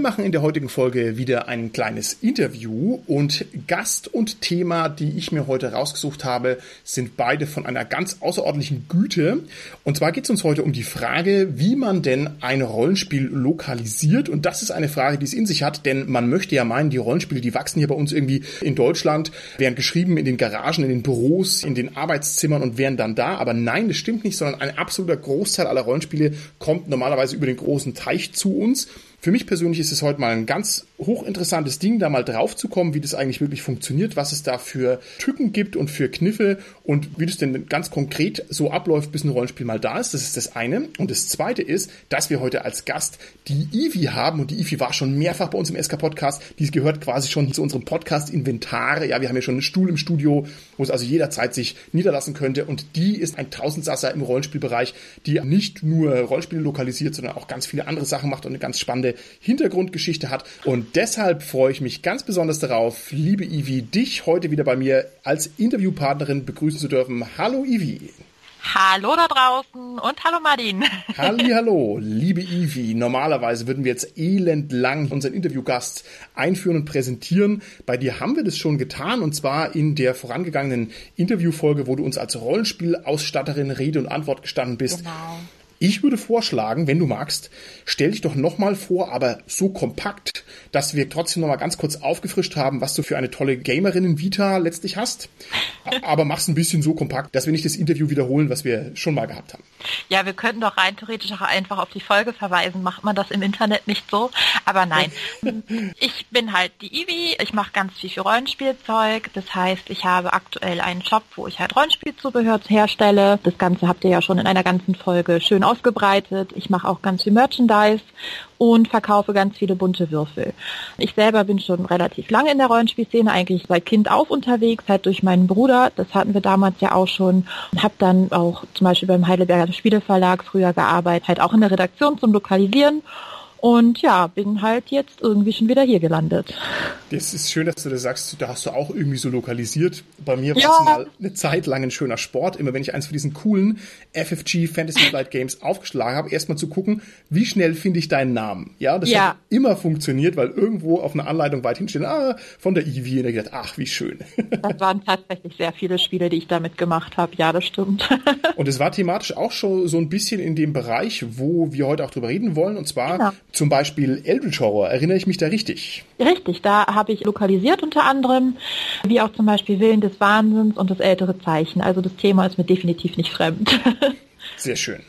Machen in der heutigen Folge wieder ein kleines Interview und Gast und Thema, die ich mir heute rausgesucht habe, sind beide von einer ganz außerordentlichen Güte. Und zwar geht es uns heute um die Frage, wie man denn ein Rollenspiel lokalisiert. Und das ist eine Frage, die es in sich hat, denn man möchte ja meinen, die Rollenspiele, die wachsen hier bei uns irgendwie in Deutschland, werden geschrieben in den Garagen, in den Büros, in den Arbeitszimmern und wären dann da. Aber nein, das stimmt nicht, sondern ein absoluter Großteil aller Rollenspiele kommt normalerweise über den großen Teich zu uns. Für mich persönlich ist es heute mal ein ganz hochinteressantes Ding, da mal drauf zu kommen, wie das eigentlich wirklich funktioniert, was es da für Tücken gibt und für Kniffe und wie das denn ganz konkret so abläuft, bis ein Rollenspiel mal da ist. Das ist das eine. Und das zweite ist, dass wir heute als Gast die Ivi haben und die Ivi war schon mehrfach bei uns im SK-Podcast. Die gehört quasi schon zu unserem Podcast-Inventar. Ja, wir haben ja schon einen Stuhl im Studio, wo es also jederzeit sich niederlassen könnte und die ist ein Tausendsasser im Rollenspielbereich, die nicht nur Rollenspiele lokalisiert, sondern auch ganz viele andere Sachen macht und eine ganz spannende Hintergrundgeschichte hat. Und deshalb freue ich mich ganz besonders darauf, liebe Ivi, dich heute wieder bei mir als Interviewpartnerin begrüßen zu dürfen. Hallo Ivi. Hallo da draußen und hallo Martin. Halli, hallo, liebe Ivi. Normalerweise würden wir jetzt elendlang unseren Interviewgast einführen und präsentieren. Bei dir haben wir das schon getan und zwar in der vorangegangenen Interviewfolge, wo du uns als Rollenspielausstatterin Rede und Antwort gestanden bist. Genau. Ich würde vorschlagen, wenn du magst, stell dich doch nochmal vor, aber so kompakt, dass wir trotzdem nochmal ganz kurz aufgefrischt haben, was du für eine tolle Gamerinnen-Vita letztlich hast. aber mach's ein bisschen so kompakt, dass wir nicht das Interview wiederholen, was wir schon mal gehabt haben. Ja, wir könnten doch rein theoretisch auch einfach auf die Folge verweisen. Macht man das im Internet nicht so? Aber nein. ich bin halt die Ivi. Ich mache ganz viel für Rollenspielzeug. Das heißt, ich habe aktuell einen Shop, wo ich halt Rollenspielzubehör herstelle. Das Ganze habt ihr ja schon in einer ganzen Folge schön ausgebreitet. Ich mache auch ganz viel Merchandise und verkaufe ganz viele bunte Würfel. Ich selber bin schon relativ lange in der Rollenspielszene, eigentlich seit Kind auf unterwegs, halt durch meinen Bruder. Das hatten wir damals ja auch schon. Habe dann auch zum Beispiel beim Heidelberger Spieleverlag früher gearbeitet, halt auch in der Redaktion zum Lokalisieren und ja, bin halt jetzt irgendwie schon wieder hier gelandet. Das ist schön, dass du das sagst. Da hast du auch irgendwie so lokalisiert. Bei mir war ja. es mal eine Zeit lang ein schöner Sport. Immer wenn ich eins von diesen coolen FFG Fantasy Flight Games aufgeschlagen habe, erstmal zu gucken, wie schnell finde ich deinen Namen. Ja, das ja. hat immer funktioniert, weil irgendwo auf einer Anleitung weit hinsteht, ah, von der Eevee. Und ich gedacht, ach, wie schön. Das waren tatsächlich sehr viele Spiele, die ich damit gemacht habe. Ja, das stimmt. Und es war thematisch auch schon so ein bisschen in dem Bereich, wo wir heute auch drüber reden wollen. Und zwar genau zum Beispiel Eldritch Horror, erinnere ich mich da richtig? Richtig, da habe ich lokalisiert unter anderem, wie auch zum Beispiel Willen des Wahnsinns und das ältere Zeichen. Also das Thema ist mir definitiv nicht fremd. Sehr schön.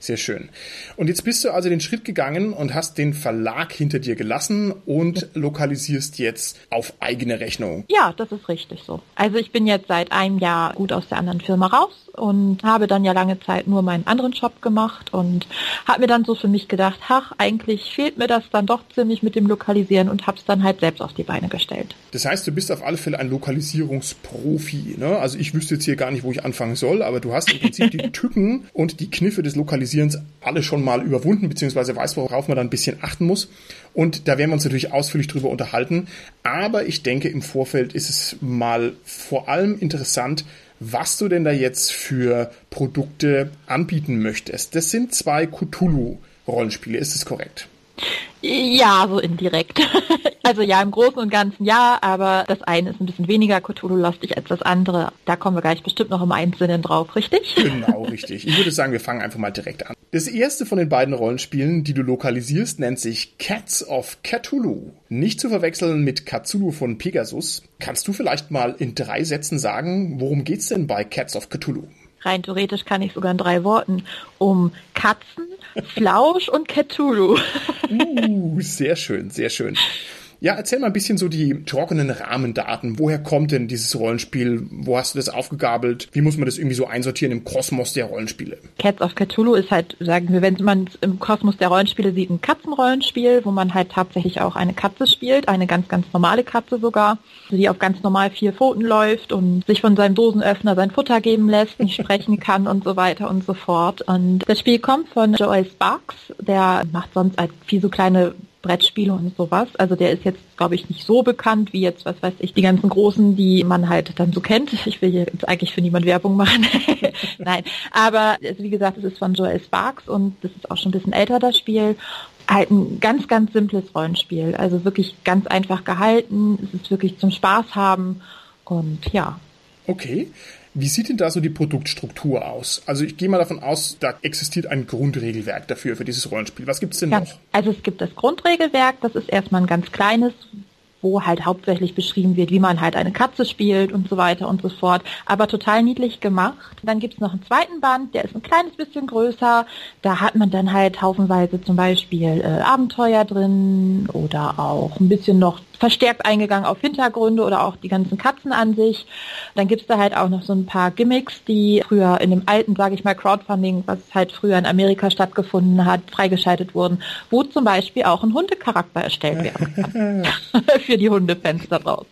Sehr schön. Und jetzt bist du also den Schritt gegangen und hast den Verlag hinter dir gelassen und lokalisierst jetzt auf eigene Rechnung. Ja, das ist richtig so. Also ich bin jetzt seit einem Jahr gut aus der anderen Firma raus und habe dann ja lange Zeit nur meinen anderen Job gemacht und habe mir dann so für mich gedacht, ach, eigentlich fehlt mir das dann doch ziemlich mit dem Lokalisieren und habe es dann halt selbst auf die Beine gestellt. Das heißt, du bist auf alle Fälle ein Lokalisierungsprofi. Ne? Also ich wüsste jetzt hier gar nicht, wo ich anfangen soll, aber du hast im Prinzip die Tücken und die Kniffe des Lokalisierens Visualisierens alle schon mal überwunden, beziehungsweise weiß, worauf man dann ein bisschen achten muss. Und da werden wir uns natürlich ausführlich drüber unterhalten. Aber ich denke, im Vorfeld ist es mal vor allem interessant, was du denn da jetzt für Produkte anbieten möchtest. Das sind zwei Cthulhu-Rollenspiele, ist es korrekt? Ja, so indirekt. Also ja, im Großen und Ganzen ja, aber das eine ist ein bisschen weniger Cthulhu-lastig als das andere. Da kommen wir gleich bestimmt noch im Einzelnen drauf, richtig? Genau, richtig. Ich würde sagen, wir fangen einfach mal direkt an. Das erste von den beiden Rollenspielen, die du lokalisierst, nennt sich Cats of Cthulhu. Nicht zu verwechseln mit Cthulhu von Pegasus. Kannst du vielleicht mal in drei Sätzen sagen, worum geht's denn bei Cats of Cthulhu? Rein theoretisch kann ich sogar in drei Worten um Katzen, Flausch und Cthulhu. Uh, sehr schön, sehr schön. Ja, erzähl mal ein bisschen so die trockenen Rahmendaten. Woher kommt denn dieses Rollenspiel? Wo hast du das aufgegabelt? Wie muss man das irgendwie so einsortieren im Kosmos der Rollenspiele? Cats of Cthulhu ist halt, sagen wir, wenn man im Kosmos der Rollenspiele sieht, ein Katzenrollenspiel, wo man halt tatsächlich auch eine Katze spielt, eine ganz, ganz normale Katze sogar, die auf ganz normal vier Pfoten läuft und sich von seinem Dosenöffner sein Futter geben lässt, nicht sprechen kann und so weiter und so fort. Und das Spiel kommt von Joel Sparks, der macht sonst halt viel so kleine Brettspiele und sowas. Also der ist jetzt, glaube ich, nicht so bekannt wie jetzt, was weiß ich, die ganzen großen, die man halt dann so kennt. Ich will jetzt eigentlich für niemand Werbung machen. Nein. Aber also wie gesagt, es ist von Joel Sparks und das ist auch schon ein bisschen älter, das Spiel. Halt ein ganz, ganz simples Rollenspiel. Also wirklich ganz einfach gehalten. Es ist wirklich zum Spaß haben. Und ja. Okay. Wie sieht denn da so die Produktstruktur aus? Also ich gehe mal davon aus, da existiert ein Grundregelwerk dafür, für dieses Rollenspiel. Was gibt es denn ja, noch? Also es gibt das Grundregelwerk, das ist erstmal ein ganz kleines, wo halt hauptsächlich beschrieben wird, wie man halt eine Katze spielt und so weiter und so fort. Aber total niedlich gemacht. Dann gibt's noch einen zweiten Band, der ist ein kleines bisschen größer. Da hat man dann halt haufenweise zum Beispiel äh, Abenteuer drin oder auch ein bisschen noch verstärkt eingegangen auf Hintergründe oder auch die ganzen Katzen an sich. Dann gibt's da halt auch noch so ein paar Gimmicks, die früher in dem alten, sage ich mal, Crowdfunding, was halt früher in Amerika stattgefunden hat, freigeschaltet wurden, wo zum Beispiel auch ein Hundecharakter erstellt werden kann. Für die Hundefans da draußen.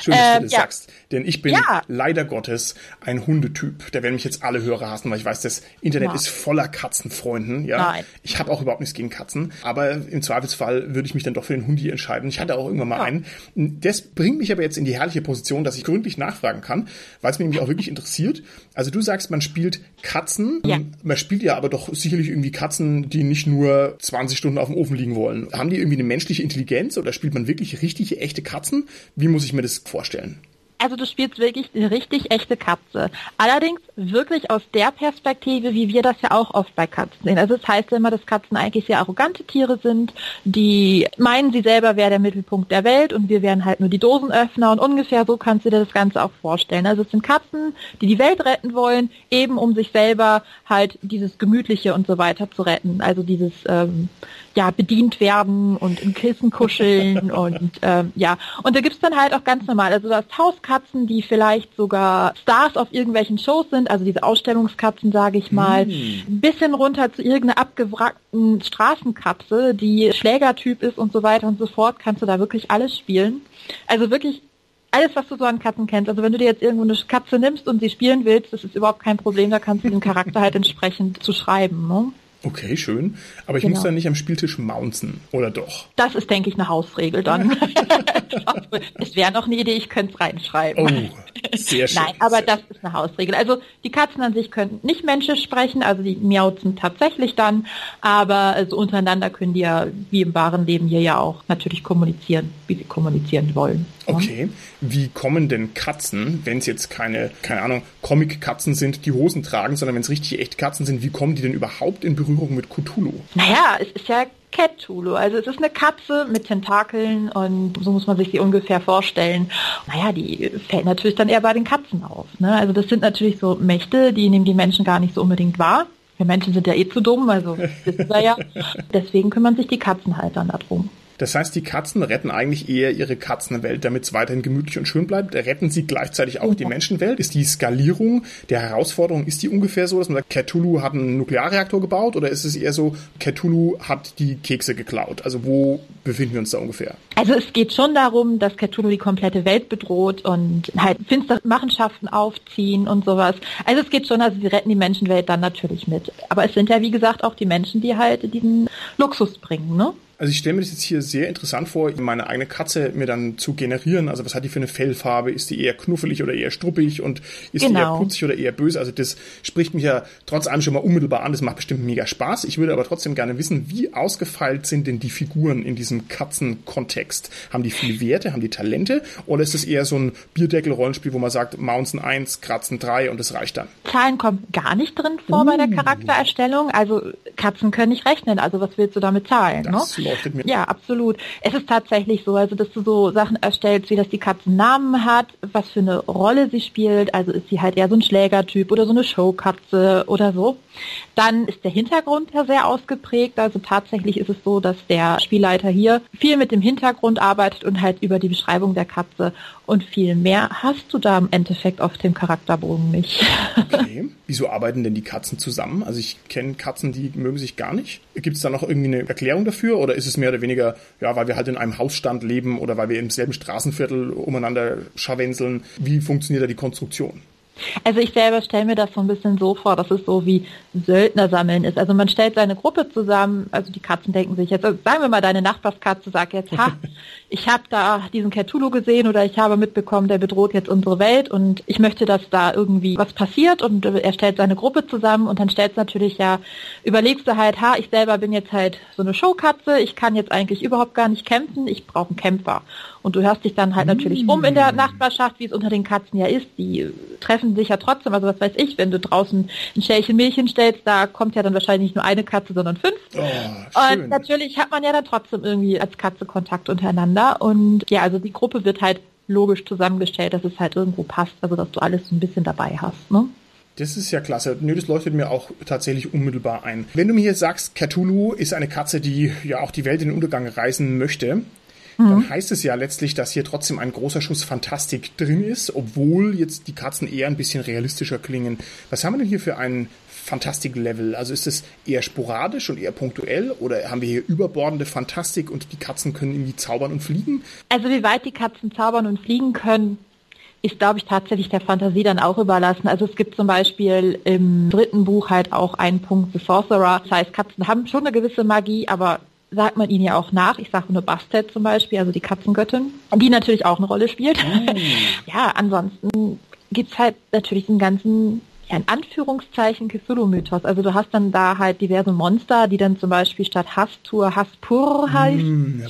Schön, dass ähm, du das ja. sagst. Denn ich bin ja. leider Gottes ein Hundetyp. Da werden mich jetzt alle Hörer hassen, weil ich weiß, das Internet ja. ist voller Katzenfreunden. Ja? Nein. Ich habe auch überhaupt nichts gegen Katzen. Aber im Zweifelsfall würde ich mich dann doch für den Hundi entscheiden. Ich hatte auch irgendwann mal mal ein. Das bringt mich aber jetzt in die herrliche Position, dass ich gründlich nachfragen kann, weil es mich nämlich auch wirklich interessiert. Also du sagst, man spielt Katzen. Ja. Man spielt ja aber doch sicherlich irgendwie Katzen, die nicht nur 20 Stunden auf dem Ofen liegen wollen. Haben die irgendwie eine menschliche Intelligenz oder spielt man wirklich richtige, echte Katzen? Wie muss ich mir das vorstellen? Also du spielst wirklich eine richtig echte Katze. Allerdings wirklich aus der Perspektive, wie wir das ja auch oft bei Katzen sehen. Also es das heißt immer, dass Katzen eigentlich sehr arrogante Tiere sind, die meinen, sie selber wäre der Mittelpunkt der Welt und wir wären halt nur die Dosenöffner und ungefähr so kannst du dir das Ganze auch vorstellen. Also es sind Katzen, die die Welt retten wollen, eben um sich selber halt dieses Gemütliche und so weiter zu retten. Also dieses ähm, ja bedient werden und im Kissen kuscheln und ähm, ja. Und da gibt's dann halt auch ganz normal, also das Hauskatzen, die vielleicht sogar Stars auf irgendwelchen Shows sind, also diese Ausstellungskatzen, sage ich mal, mm. bisschen runter zu irgendeiner abgewrackten Straßenkatze, die Schlägertyp ist und so weiter und so fort, kannst du da wirklich alles spielen. Also wirklich alles, was du so an Katzen kennst. Also wenn du dir jetzt irgendwo eine Katze nimmst und sie spielen willst, das ist überhaupt kein Problem, da kannst du den Charakter halt entsprechend zu schreiben. Ne? Okay, schön. Aber ich genau. muss dann nicht am Spieltisch mounten, oder doch? Das ist, denke ich, eine Hausregel dann. es wäre noch eine Idee, ich könnte es reinschreiben. Oh, sehr schön. Nein, aber das ist eine Hausregel. Also die Katzen an sich können nicht Menschen sprechen, also die miauzen tatsächlich dann, aber also untereinander können die ja wie im wahren Leben hier ja auch natürlich kommunizieren, wie sie kommunizieren wollen. Okay. Wie kommen denn Katzen, wenn es jetzt keine, keine Ahnung, Comic-Katzen sind, die Hosen tragen, sondern wenn es richtig echte Katzen sind, wie kommen die denn überhaupt in Berührung mit Cthulhu? Naja, es ist ja Cthulhu. Also es ist eine Katze mit Tentakeln und so muss man sich sie ungefähr vorstellen. Naja, die fällt natürlich dann eher bei den Katzen auf. Ne? Also das sind natürlich so Mächte, die nehmen die Menschen gar nicht so unbedingt wahr. Wir Menschen sind ja eh zu dumm, also wissen wir ja. Deswegen kümmern sich die Katzen halt dann darum. Das heißt, die Katzen retten eigentlich eher ihre Katzenwelt, damit es weiterhin gemütlich und schön bleibt. Retten sie gleichzeitig auch die Menschenwelt? Ist die Skalierung der Herausforderung, ist die ungefähr so, dass man sagt, Cthulhu hat einen Nuklearreaktor gebaut oder ist es eher so, Cthulhu hat die Kekse geklaut? Also wo befinden wir uns da ungefähr? Also es geht schon darum, dass Cthulhu die komplette Welt bedroht und halt finstere Machenschaften aufziehen und sowas. Also es geht schon, also sie retten die Menschenwelt dann natürlich mit. Aber es sind ja wie gesagt auch die Menschen, die halt diesen Luxus bringen, ne? Also ich stelle mir das jetzt hier sehr interessant vor, meine eigene Katze mir dann zu generieren. Also was hat die für eine Fellfarbe? Ist die eher knuffelig oder eher struppig und ist genau. die eher genau. putzig oder eher böse? Also das spricht mich ja trotz allem schon mal unmittelbar an. Das macht bestimmt mega Spaß. Ich würde aber trotzdem gerne wissen, wie ausgefeilt sind denn die Figuren in diesem Katzenkontext? Haben die viele Werte? Haben die Talente? Oder ist es eher so ein Bierdeckel-Rollenspiel, wo man sagt, Mounzen 1, Kratzen 3 und das reicht dann? Zahlen kommen gar nicht drin vor uh. bei der uh. Charaktererstellung. Also Katzen können nicht rechnen. Also was willst du damit zahlen? Das ne? Leuchtet mir. Ja, absolut. Es ist tatsächlich so, also dass du so Sachen erstellst, wie dass die Katze einen Namen hat, was für eine Rolle sie spielt, also ist sie halt eher so ein Schlägertyp oder so eine Showkatze oder so. Dann ist der Hintergrund ja sehr ausgeprägt, also tatsächlich ist es so, dass der Spielleiter hier viel mit dem Hintergrund arbeitet und halt über die Beschreibung der Katze und viel mehr hast du da im Endeffekt auf dem Charakterbogen nicht. Okay. Wieso arbeiten denn die Katzen zusammen? Also ich kenne Katzen, die mögen sich gar nicht. Gibt es da noch irgendwie eine Erklärung dafür oder ist es mehr oder weniger, ja, weil wir halt in einem Hausstand leben oder weil wir im selben Straßenviertel umeinander scharwenzeln? Wie funktioniert da die Konstruktion? Also ich selber stelle mir das so ein bisschen so vor, dass es so wie Söldner sammeln ist. Also man stellt seine Gruppe zusammen, also die Katzen denken sich jetzt, also sagen wir mal, deine Nachbarskatze sagt jetzt, ha, ich habe da diesen Cthulhu gesehen oder ich habe mitbekommen, der bedroht jetzt unsere Welt und ich möchte, dass da irgendwie was passiert und er stellt seine Gruppe zusammen und dann stellt natürlich ja, überlegst du halt, ha, ich selber bin jetzt halt so eine Showkatze, ich kann jetzt eigentlich überhaupt gar nicht kämpfen, ich brauche einen Kämpfer. Und du hörst dich dann halt natürlich um in der mm. Nachbarschaft, wie es unter den Katzen ja ist. Die treffen sich ja trotzdem. Also was weiß ich, wenn du draußen ein Schälchen Milch hinstellst, da kommt ja dann wahrscheinlich nicht nur eine Katze, sondern fünf. Oh, und natürlich hat man ja dann trotzdem irgendwie als Katze Kontakt untereinander. Und ja, also die Gruppe wird halt logisch zusammengestellt, dass es halt irgendwo passt, also dass du alles so ein bisschen dabei hast. Ne? Das ist ja klasse. Nö, das leuchtet mir auch tatsächlich unmittelbar ein. Wenn du mir hier sagst, Cthulhu ist eine Katze, die ja auch die Welt in den Untergang reisen möchte, dann mhm. heißt es ja letztlich, dass hier trotzdem ein großer Schuss Fantastik drin ist, obwohl jetzt die Katzen eher ein bisschen realistischer klingen. Was haben wir denn hier für ein Fantastik-Level? Also ist es eher sporadisch und eher punktuell oder haben wir hier überbordende Fantastik und die Katzen können irgendwie zaubern und fliegen? Also wie weit die Katzen zaubern und fliegen können, ist, glaube ich, tatsächlich der Fantasie dann auch überlassen. Also es gibt zum Beispiel im dritten Buch halt auch einen Punkt The Sorcerer. Das heißt, Katzen haben schon eine gewisse Magie, aber sagt man ihnen ja auch nach. Ich sage nur Bastet zum Beispiel, also die Katzengöttin, die natürlich auch eine Rolle spielt. Mm. ja, ansonsten gibt's halt natürlich den ganzen ja, in Anführungszeichen Cthulhu-Mythos. Also du hast dann da halt diverse Monster, die dann zum Beispiel statt Hastur Haspur heißt. Mm,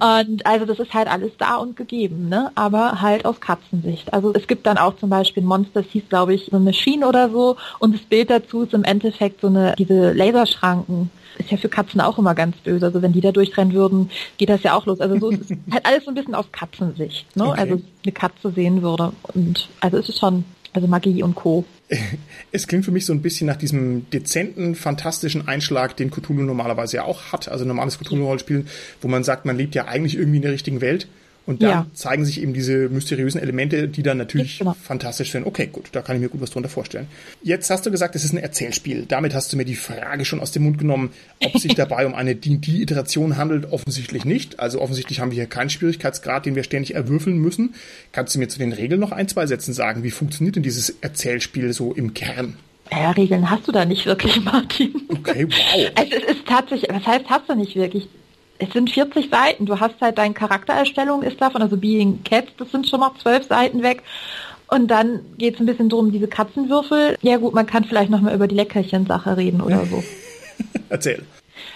und also das ist halt alles da und gegeben, ne? Aber halt aus Katzensicht. Also es gibt dann auch zum Beispiel ein Monster, das hieß glaube ich so eine Machine oder so und das Bild dazu ist im Endeffekt so eine diese Laserschranken ist ja für Katzen auch immer ganz böse. Also wenn die da durchrennen würden, geht das ja auch los. Also so ist halt alles so ein bisschen aus Katzensicht. Ne? Okay. Also eine Katze sehen würde. Und also es ist schon, also Magie und Co. Es klingt für mich so ein bisschen nach diesem dezenten, fantastischen Einschlag, den Cthulhu normalerweise ja auch hat. Also normales Cthulhu-Rollenspiel, wo man sagt, man lebt ja eigentlich irgendwie in der richtigen Welt. Und dann ja. zeigen sich eben diese mysteriösen Elemente, die dann natürlich genau. fantastisch sind. Okay, gut, da kann ich mir gut was drunter vorstellen. Jetzt hast du gesagt, es ist ein Erzählspiel. Damit hast du mir die Frage schon aus dem Mund genommen, ob sich dabei um eine D&D-Iteration handelt. Offensichtlich nicht. Also offensichtlich haben wir hier keinen Schwierigkeitsgrad, den wir ständig erwürfeln müssen. Kannst du mir zu den Regeln noch ein, zwei Sätzen sagen? Wie funktioniert denn dieses Erzählspiel so im Kern? Ja, Regeln hast du da nicht wirklich, Martin. Okay, wow. Also es ist tatsächlich, was heißt hast du nicht wirklich? Es sind 40 Seiten. Du hast halt deine Charaktererstellung ist davon, also Being Cat, das sind schon mal zwölf Seiten weg. Und dann geht es ein bisschen drum, diese Katzenwürfel. Ja gut, man kann vielleicht nochmal über die Leckerchen-Sache reden oder so. Erzähl.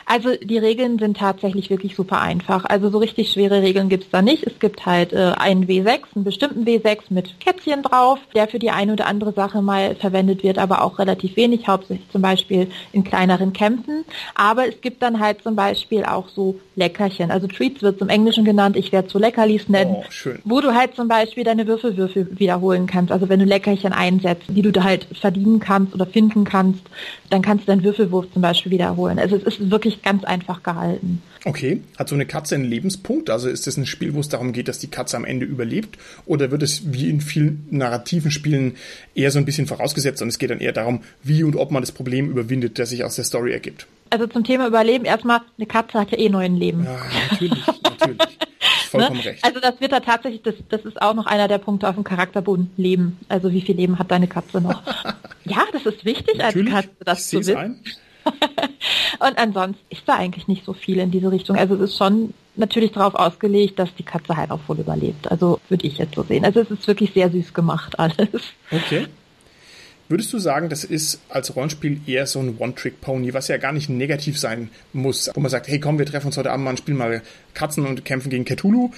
Also die Regeln sind tatsächlich wirklich super einfach. Also so richtig schwere Regeln gibt's da nicht. Es gibt halt äh, einen W6, einen bestimmten W6 mit Kätzchen drauf, der für die eine oder andere Sache mal verwendet wird, aber auch relativ wenig, hauptsächlich zum Beispiel in kleineren Kämpfen. Aber es gibt dann halt zum Beispiel auch so Leckerchen. Also Treats wird zum Englischen genannt, ich werde so Leckerlis nennen, oh, schön. wo du halt zum Beispiel deine Würfelwürfel wiederholen kannst. Also wenn du Leckerchen einsetzt, die du da halt verdienen kannst oder finden kannst, dann kannst du deinen Würfelwurf zum Beispiel wiederholen. Also es ist wirklich ganz einfach gehalten. Okay. Hat so eine Katze einen Lebenspunkt? Also ist das ein Spiel, wo es darum geht, dass die Katze am Ende überlebt? Oder wird es wie in vielen narrativen Spielen eher so ein bisschen vorausgesetzt und es geht dann eher darum, wie und ob man das Problem überwindet, das sich aus der Story ergibt? Also zum Thema Überleben erstmal, eine Katze hat ja eh neuen Leben. Ja, natürlich, natürlich. Vollkommen ne? recht. Also das wird da tatsächlich, das, das ist auch noch einer der Punkte auf dem Charakterboden, Leben. Also wie viel Leben hat deine Katze noch? ja, das ist wichtig natürlich, als Katze, das zu wissen. Ein. Und ansonsten ist da eigentlich nicht so viel in diese Richtung. Also es ist schon natürlich darauf ausgelegt, dass die Katze halt auch voll überlebt. Also würde ich jetzt so sehen. Also es ist wirklich sehr süß gemacht alles. Okay. Würdest du sagen, das ist als Rollenspiel eher so ein One-Trick-Pony, was ja gar nicht negativ sein muss, wo man sagt, hey komm, wir treffen uns heute Abend mal und spielen mal Katzen und kämpfen gegen Cthulhu?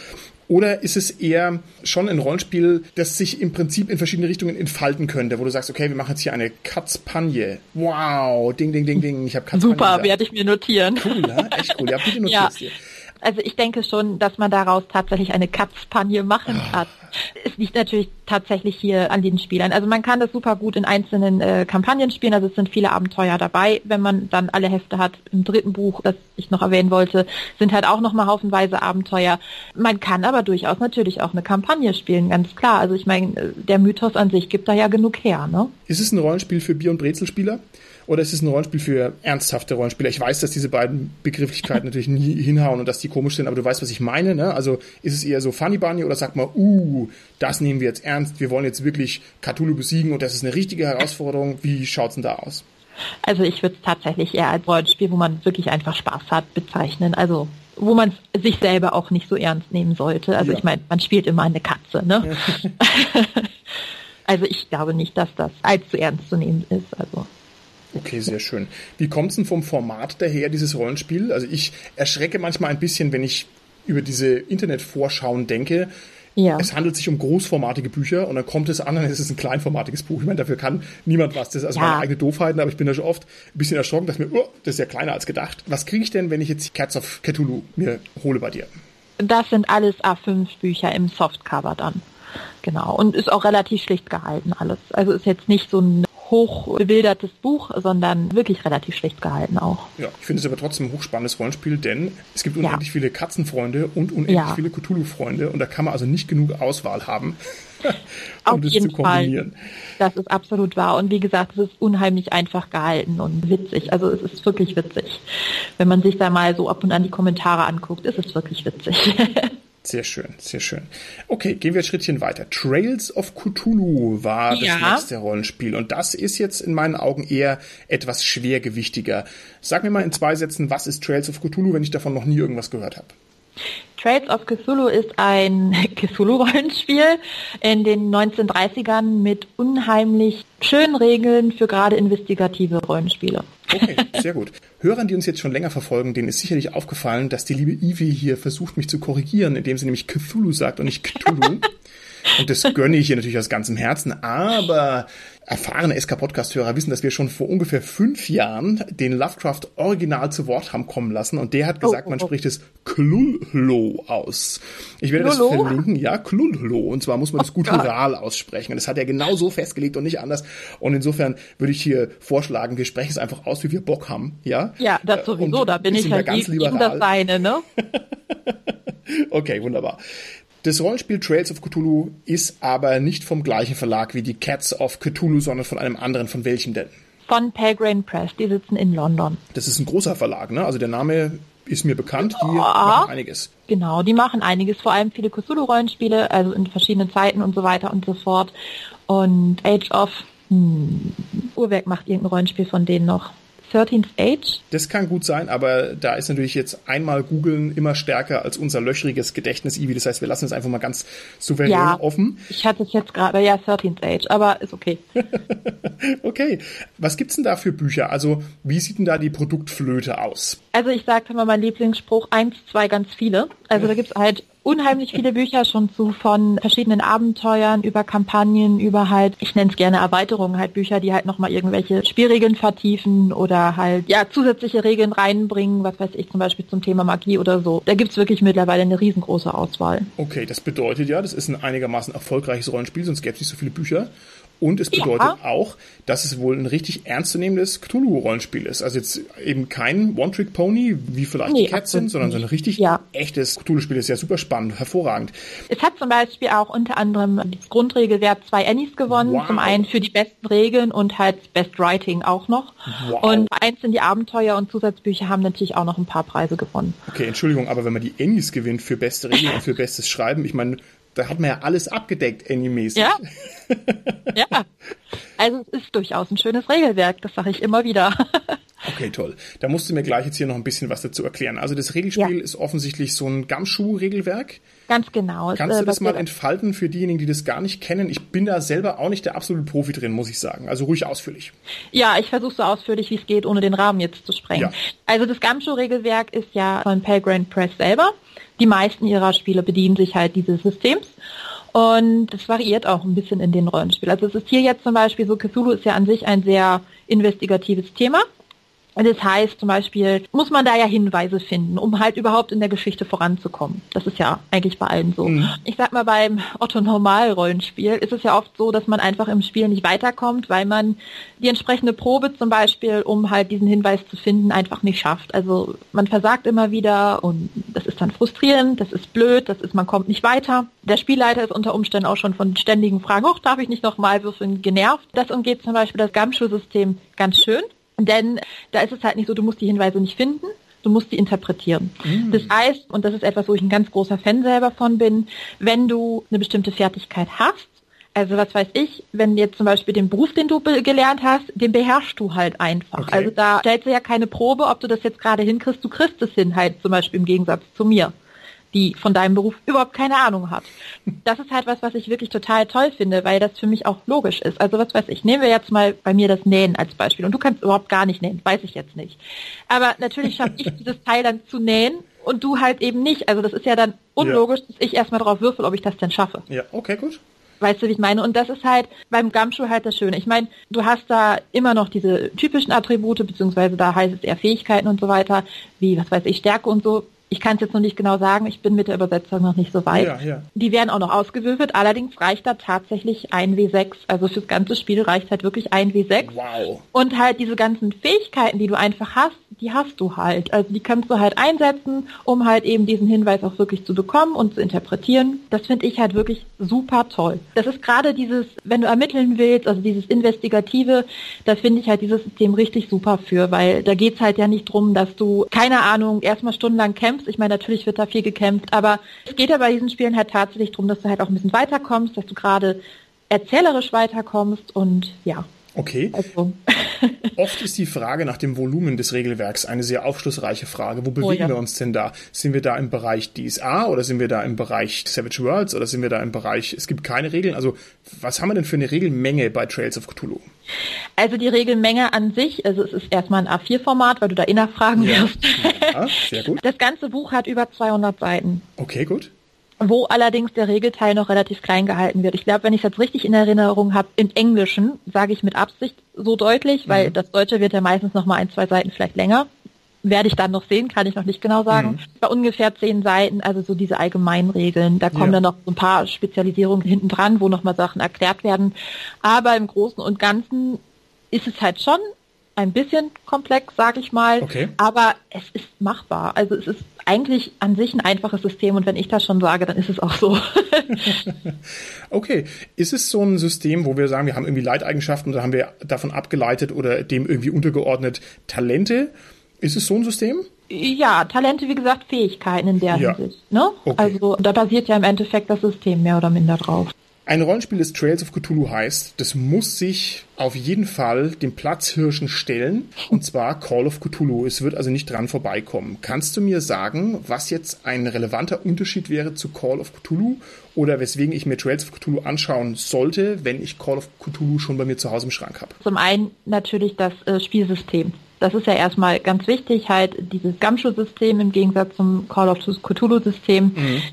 Oder ist es eher schon ein Rollenspiel, das sich im Prinzip in verschiedene Richtungen entfalten könnte, wo du sagst, okay, wir machen jetzt hier eine Katzpagne. Wow, ding, ding, ding, ding, ich habe Katzpagne. Super, werde ich mir notieren. Cool, ne? Echt cool. Ja, bitte notierst ja. dir. Also ich denke schon, dass man daraus tatsächlich eine Katzpagne machen kann. Es liegt natürlich tatsächlich hier an den Spielern. Also man kann das super gut in einzelnen äh, Kampagnen spielen. Also es sind viele Abenteuer dabei, wenn man dann alle Hefte hat. Im dritten Buch, das ich noch erwähnen wollte, sind halt auch nochmal haufenweise Abenteuer. Man kann aber durchaus natürlich auch eine Kampagne spielen, ganz klar. Also ich meine, äh, der Mythos an sich gibt da ja genug her. Ne? Ist es ein Rollenspiel für Bier- und Brezelspieler? Oder ist es ein Rollenspiel für ernsthafte Rollenspieler? Ich weiß, dass diese beiden Begrifflichkeiten natürlich nie hinhauen und dass die komisch sind, aber du weißt, was ich meine. Ne? Also ist es eher so Funny Bunny oder sagt man, uh, das nehmen wir jetzt ernst, wir wollen jetzt wirklich Cthulhu besiegen und das ist eine richtige Herausforderung. Wie schaut's denn da aus? Also ich würde es tatsächlich eher als Rollenspiel, wo man wirklich einfach Spaß hat, bezeichnen. Also wo man sich selber auch nicht so ernst nehmen sollte. Also ja. ich meine, man spielt immer eine Katze, ne? Ja. also ich glaube nicht, dass das allzu ernst zu nehmen ist. Also Okay, sehr schön. Wie kommt es denn vom Format daher, dieses Rollenspiel? Also ich erschrecke manchmal ein bisschen, wenn ich über diese Internetvorschauen denke. Ja. Es handelt sich um großformatige Bücher und dann kommt es an, dann ist es ein kleinformatiges Buch. Ich meine, dafür kann niemand was. Das ist also ja. meine eigene Doofheiten, aber ich bin da schon oft ein bisschen erschrocken, dass mir, oh, das ist ja kleiner als gedacht. Was kriege ich denn, wenn ich jetzt Cats of Cthulhu mir hole bei dir? Das sind alles A5 Bücher im Softcover dann. Genau. Und ist auch relativ schlicht gehalten alles. Also ist jetzt nicht so ein hochbebildertes Buch, sondern wirklich relativ schlecht gehalten auch. Ja, ich finde es aber trotzdem ein hochspannendes Rollenspiel, denn es gibt unendlich ja. viele Katzenfreunde und unendlich ja. viele Cthulhu-Freunde und da kann man also nicht genug Auswahl haben. um Auf das jeden zu kombinieren. Fall. Das ist absolut wahr. Und wie gesagt, es ist unheimlich einfach gehalten und witzig. Also es ist wirklich witzig. Wenn man sich da mal so ab und an die Kommentare anguckt, ist es wirklich witzig. Sehr schön, sehr schön. Okay, gehen wir ein Schrittchen weiter. Trails of Cthulhu war ja. das nächste Rollenspiel und das ist jetzt in meinen Augen eher etwas schwergewichtiger. Sag mir mal in zwei Sätzen, was ist Trails of Cthulhu, wenn ich davon noch nie irgendwas gehört habe? Trails of Cthulhu ist ein Cthulhu-Rollenspiel in den 1930ern mit unheimlich schönen Regeln für gerade investigative Rollenspiele. Okay, sehr gut. Hörern, die uns jetzt schon länger verfolgen, denen ist sicherlich aufgefallen, dass die liebe Ivy hier versucht, mich zu korrigieren, indem sie nämlich Cthulhu sagt und nicht Cthulhu. Und das gönne ich ihr natürlich aus ganzem Herzen. Aber erfahrene SK-Podcast-Hörer wissen, dass wir schon vor ungefähr fünf Jahren den Lovecraft original zu Wort haben kommen lassen. Und der hat gesagt, oh, oh, man oh. spricht es Klullo aus. Ich werde Klullo? das verlinken. Ja, Klullo. Und zwar muss man das oh guttural aussprechen. Und das hat er genau so festgelegt und nicht anders. Und insofern würde ich hier vorschlagen, wir sprechen es einfach aus, wie wir Bock haben. Ja, ja das sowieso. Und da bin ich halt ganz liberal. das Seine, ne? okay, wunderbar. Das Rollenspiel Trails of Cthulhu ist aber nicht vom gleichen Verlag wie die Cats of Cthulhu, sondern von einem anderen. Von welchem denn? Von Pelgrane Press. Die sitzen in London. Das ist ein großer Verlag, ne? Also der Name ist mir bekannt. Die oh, machen einiges. Genau, die machen einiges. Vor allem viele Cthulhu-Rollenspiele, also in verschiedenen Zeiten und so weiter und so fort. Und Age of hm, Uhrwerk macht irgendein Rollenspiel von denen noch. 13th Age? Das kann gut sein, aber da ist natürlich jetzt einmal googeln immer stärker als unser löchriges Gedächtnis, Ivi. Das heißt, wir lassen es einfach mal ganz souverän ja, offen. Ich hatte es jetzt gerade, ja, 13th Age, aber ist okay. okay. Was gibt's denn da für Bücher? Also, wie sieht denn da die Produktflöte aus? Also, ich sagte mal mein Lieblingsspruch, eins, zwei, ganz viele. Also, da gibt's halt unheimlich viele Bücher schon zu von verschiedenen Abenteuern über Kampagnen, über halt, ich nenne es gerne Erweiterungen, halt Bücher, die halt nochmal irgendwelche Spielregeln vertiefen oder halt ja zusätzliche Regeln reinbringen, was weiß ich zum Beispiel zum Thema Magie oder so. Da gibt's wirklich mittlerweile eine riesengroße Auswahl. Okay, das bedeutet ja, das ist ein einigermaßen erfolgreiches Rollenspiel, sonst gäbe es nicht so viele Bücher. Und es bedeutet ja. auch, dass es wohl ein richtig ernstzunehmendes Cthulhu-Rollenspiel ist. Also jetzt eben kein One-Trick-Pony, wie vielleicht nee, die Cats sind, sondern so ein richtig ja. echtes Cthulhu-Spiel. Ist ja super spannend, hervorragend. Es hat zum Beispiel auch unter anderem das Grundregelwerk zwei Annies gewonnen. Wow. Zum einen für die besten Regeln und halt Best Writing auch noch. Wow. Und eins in die Abenteuer und Zusatzbücher haben natürlich auch noch ein paar Preise gewonnen. Okay, Entschuldigung, aber wenn man die Annies gewinnt für beste Regeln und für bestes Schreiben, ich meine, da hat man ja alles abgedeckt, anime-mäßig. Ja. ja. Also es ist durchaus ein schönes Regelwerk, das sage ich immer wieder. Okay, toll. Da musst du mir gleich jetzt hier noch ein bisschen was dazu erklären. Also das Regelspiel Ja. ist offensichtlich so ein Gumshoe-Regelwerk. Ganz genau. Kannst äh, du das mal entfalten für diejenigen, die das gar nicht kennen? Ich bin da selber auch nicht der absolute Profi drin, muss ich sagen. Also ruhig ausführlich. Ja, ich versuche so ausführlich wie es geht, ohne den Rahmen jetzt zu sprengen. Ja. Also das Gumshoe-Regelwerk ist ja von Pelgrane Press selber. Die meisten ihrer Spiele bedienen sich halt dieses Systems. Und das variiert auch ein bisschen in den Rollenspielen. Also es ist hier jetzt zum Beispiel so, Cthulhu ist ja an sich ein sehr investigatives Thema. Und das heißt zum Beispiel, muss man da ja Hinweise finden, um halt überhaupt in der Geschichte voranzukommen. Das ist ja eigentlich bei allen so. Ich sag mal, beim Otto-Normal-Rollenspiel ist es ja oft so, dass man einfach im Spiel nicht weiterkommt, weil man die entsprechende Probe zum Beispiel, um halt diesen Hinweis zu finden, einfach nicht schafft. Also man versagt immer wieder und das ist dann frustrierend, das ist blöd, das ist, man kommt nicht weiter. Der Spielleiter ist unter Umständen auch schon von ständigen Fragen, hoch, darf ich nicht nochmal würfeln, genervt. Das umgeht zum Beispiel das Gumshoe-System ganz schön. Denn da ist es halt nicht so, du musst die Hinweise nicht finden, du musst die interpretieren. Das heißt, und das ist etwas, wo ich ein ganz großer Fan selber von bin, wenn du eine bestimmte Fertigkeit hast, also was weiß ich, wenn jetzt zum Beispiel den Beruf, den du gelernt hast, den beherrschst du halt einfach. Okay. Also da stellst du ja keine Probe, ob du das jetzt gerade hinkriegst, du kriegst es hin halt zum Beispiel im Gegensatz zu mir die von deinem Beruf überhaupt keine Ahnung hat. Das ist halt was, was ich wirklich total toll finde, weil das für mich auch logisch ist. Also was weiß ich, nehmen wir jetzt mal bei mir das Nähen als Beispiel. Und du kannst überhaupt gar nicht nähen, weiß ich jetzt nicht. Aber natürlich schaffe ich dieses Teil dann zu nähen und du halt eben nicht. Also das ist ja dann unlogisch, dass ich erstmal drauf würfel, ob ich das denn schaffe. Ja, okay, gut. Weißt du, wie ich meine? Und das ist halt beim Gumshoe halt das Schöne. Ich meine, du hast da immer noch diese typischen Attribute, beziehungsweise da heißt es eher Fähigkeiten und so weiter, wie, was weiß ich, Stärke und so. Ich kann es jetzt noch nicht genau sagen, ich bin mit der Übersetzung noch nicht so weit. Ja, ja. Die werden auch noch ausgewürfelt, allerdings reicht da tatsächlich ein W6. Also fürs ganze Spiel reicht halt wirklich ein W6. Wow. Und halt diese ganzen Fähigkeiten, die du einfach hast, die hast du halt. Also die kannst du halt einsetzen, um halt eben diesen Hinweis auch wirklich zu bekommen und zu interpretieren. Das finde ich halt wirklich super toll. Das ist gerade dieses, wenn du ermitteln willst, also dieses Investigative, da finde ich halt dieses System richtig super für, weil da geht's halt ja nicht drum, dass du, keine Ahnung, erstmal stundenlang kämpfst. Ich meine, natürlich wird da viel gekämpft, aber es geht ja bei diesen Spielen halt tatsächlich drum, dass du halt auch ein bisschen weiterkommst, dass du gerade erzählerisch weiterkommst und ja, Okay. also Oft ist die Frage nach dem Volumen des Regelwerks eine sehr aufschlussreiche Frage. Wo bewegen Oh ja. wir uns denn da? Sind wir da im Bereich DSA oder sind wir da im Bereich Savage Worlds oder sind wir da im Bereich, es gibt keine Regeln? Also, was haben wir denn für eine Regelmenge bei Trails of Cthulhu? Also die Regelmenge an sich, also es ist erstmal ein A4-Format, weil du da nachfragen Ja. wirst. Ja, sehr gut. Das ganze Buch hat über 200 Seiten, Okay, gut. Wo allerdings der Regelteil noch relativ klein gehalten wird. Ich glaube, wenn ich es jetzt richtig in Erinnerung habe, im Englischen sage ich mit Absicht so deutlich, weil das Deutsche wird ja meistens noch mal ein, zwei Seiten vielleicht länger. Werde ich dann noch sehen, kann ich noch nicht genau sagen. Bei ungefähr zehn Seiten, also so diese Allgemeinregeln. Da kommen Ja. dann noch so ein paar Spezialisierungen hinten dran, wo nochmal Sachen erklärt werden. Aber im Großen und Ganzen ist es halt schon ein bisschen komplex, sage ich mal. Okay. Aber es ist machbar. Also es ist eigentlich an sich ein einfaches System und wenn ich das schon sage, dann ist es auch so. Okay. Ist es so ein System, wo wir sagen, wir haben irgendwie Leiteigenschaften oder haben wir davon abgeleitet oder dem irgendwie untergeordnet Talente? Ist es so ein System? ja, Talente, wie gesagt, Fähigkeiten in der Ja. Hinsicht. Ne? Okay. Also da basiert ja im Endeffekt das System mehr oder minder drauf. Ein Rollenspiel, das Trails of Cthulhu heißt, das muss sich auf jeden Fall dem Platzhirschen stellen, und zwar Call of Cthulhu. Es wird also nicht dran vorbeikommen. Kannst du mir sagen, was jetzt ein relevanter Unterschied wäre zu Call of Cthulhu oder weswegen ich mir Trails of Cthulhu anschauen sollte, wenn ich Call of Cthulhu schon bei mir zu Hause im Schrank habe? Zum einen natürlich das äh, Spielsystem. Das ist ja erstmal ganz wichtig, halt dieses Gumshoe-System im Gegensatz zum Call of Cthulhu-System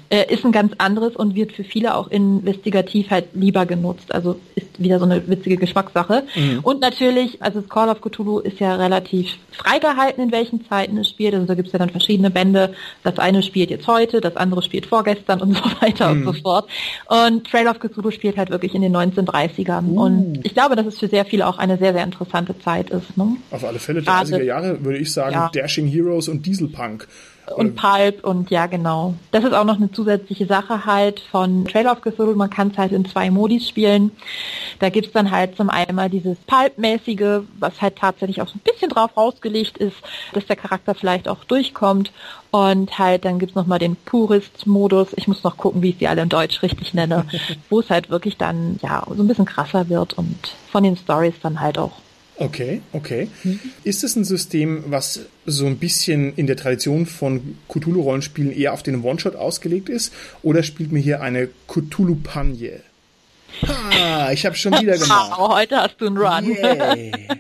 äh, ist ein ganz anderes und wird für viele auch investigativ halt lieber genutzt. Also ist wieder so eine witzige Geschmackssache. Und natürlich, also das Call of Cthulhu ist ja relativ freigehalten, in welchen Zeiten es spielt. Also da gibt es ja dann verschiedene Bände. Das eine spielt jetzt heute, das andere spielt vorgestern und so weiter und so fort. Und Trail of Cthulhu spielt halt wirklich in den 1930ern. Und ich glaube, dass es für sehr viele auch eine sehr, sehr interessante Zeit ist. Ne? Auf alle Fälle Gerade- 30er Jahre würde ich sagen, Ja. Dashing Heroes und Dieselpunk. Und Pulp und ja, genau. Das ist auch noch eine zusätzliche Sache halt von Trail of Cthulhu. Man kann es halt in zwei Modis spielen. Da gibt's dann halt zum einen mal dieses Pulp-mäßige, was halt tatsächlich auch so ein bisschen drauf rausgelegt ist, dass der Charakter vielleicht auch durchkommt. Und halt, dann gibt's noch mal den Purist-Modus. Ich muss noch gucken, wie ich sie alle in Deutsch richtig nenne, wo es halt wirklich dann, ja, so ein bisschen krasser wird und von den Stories dann halt auch Okay, okay. Mhm. Ist es ein System, was so ein bisschen in der Tradition von Cthulhu-Rollenspielen eher auf den One-Shot ausgelegt ist? Oder spielt mir hier eine Cthulhu-Pagne? Ah, ich habe schon wieder gemacht. Wow, heute hast du einen Run. Yeah.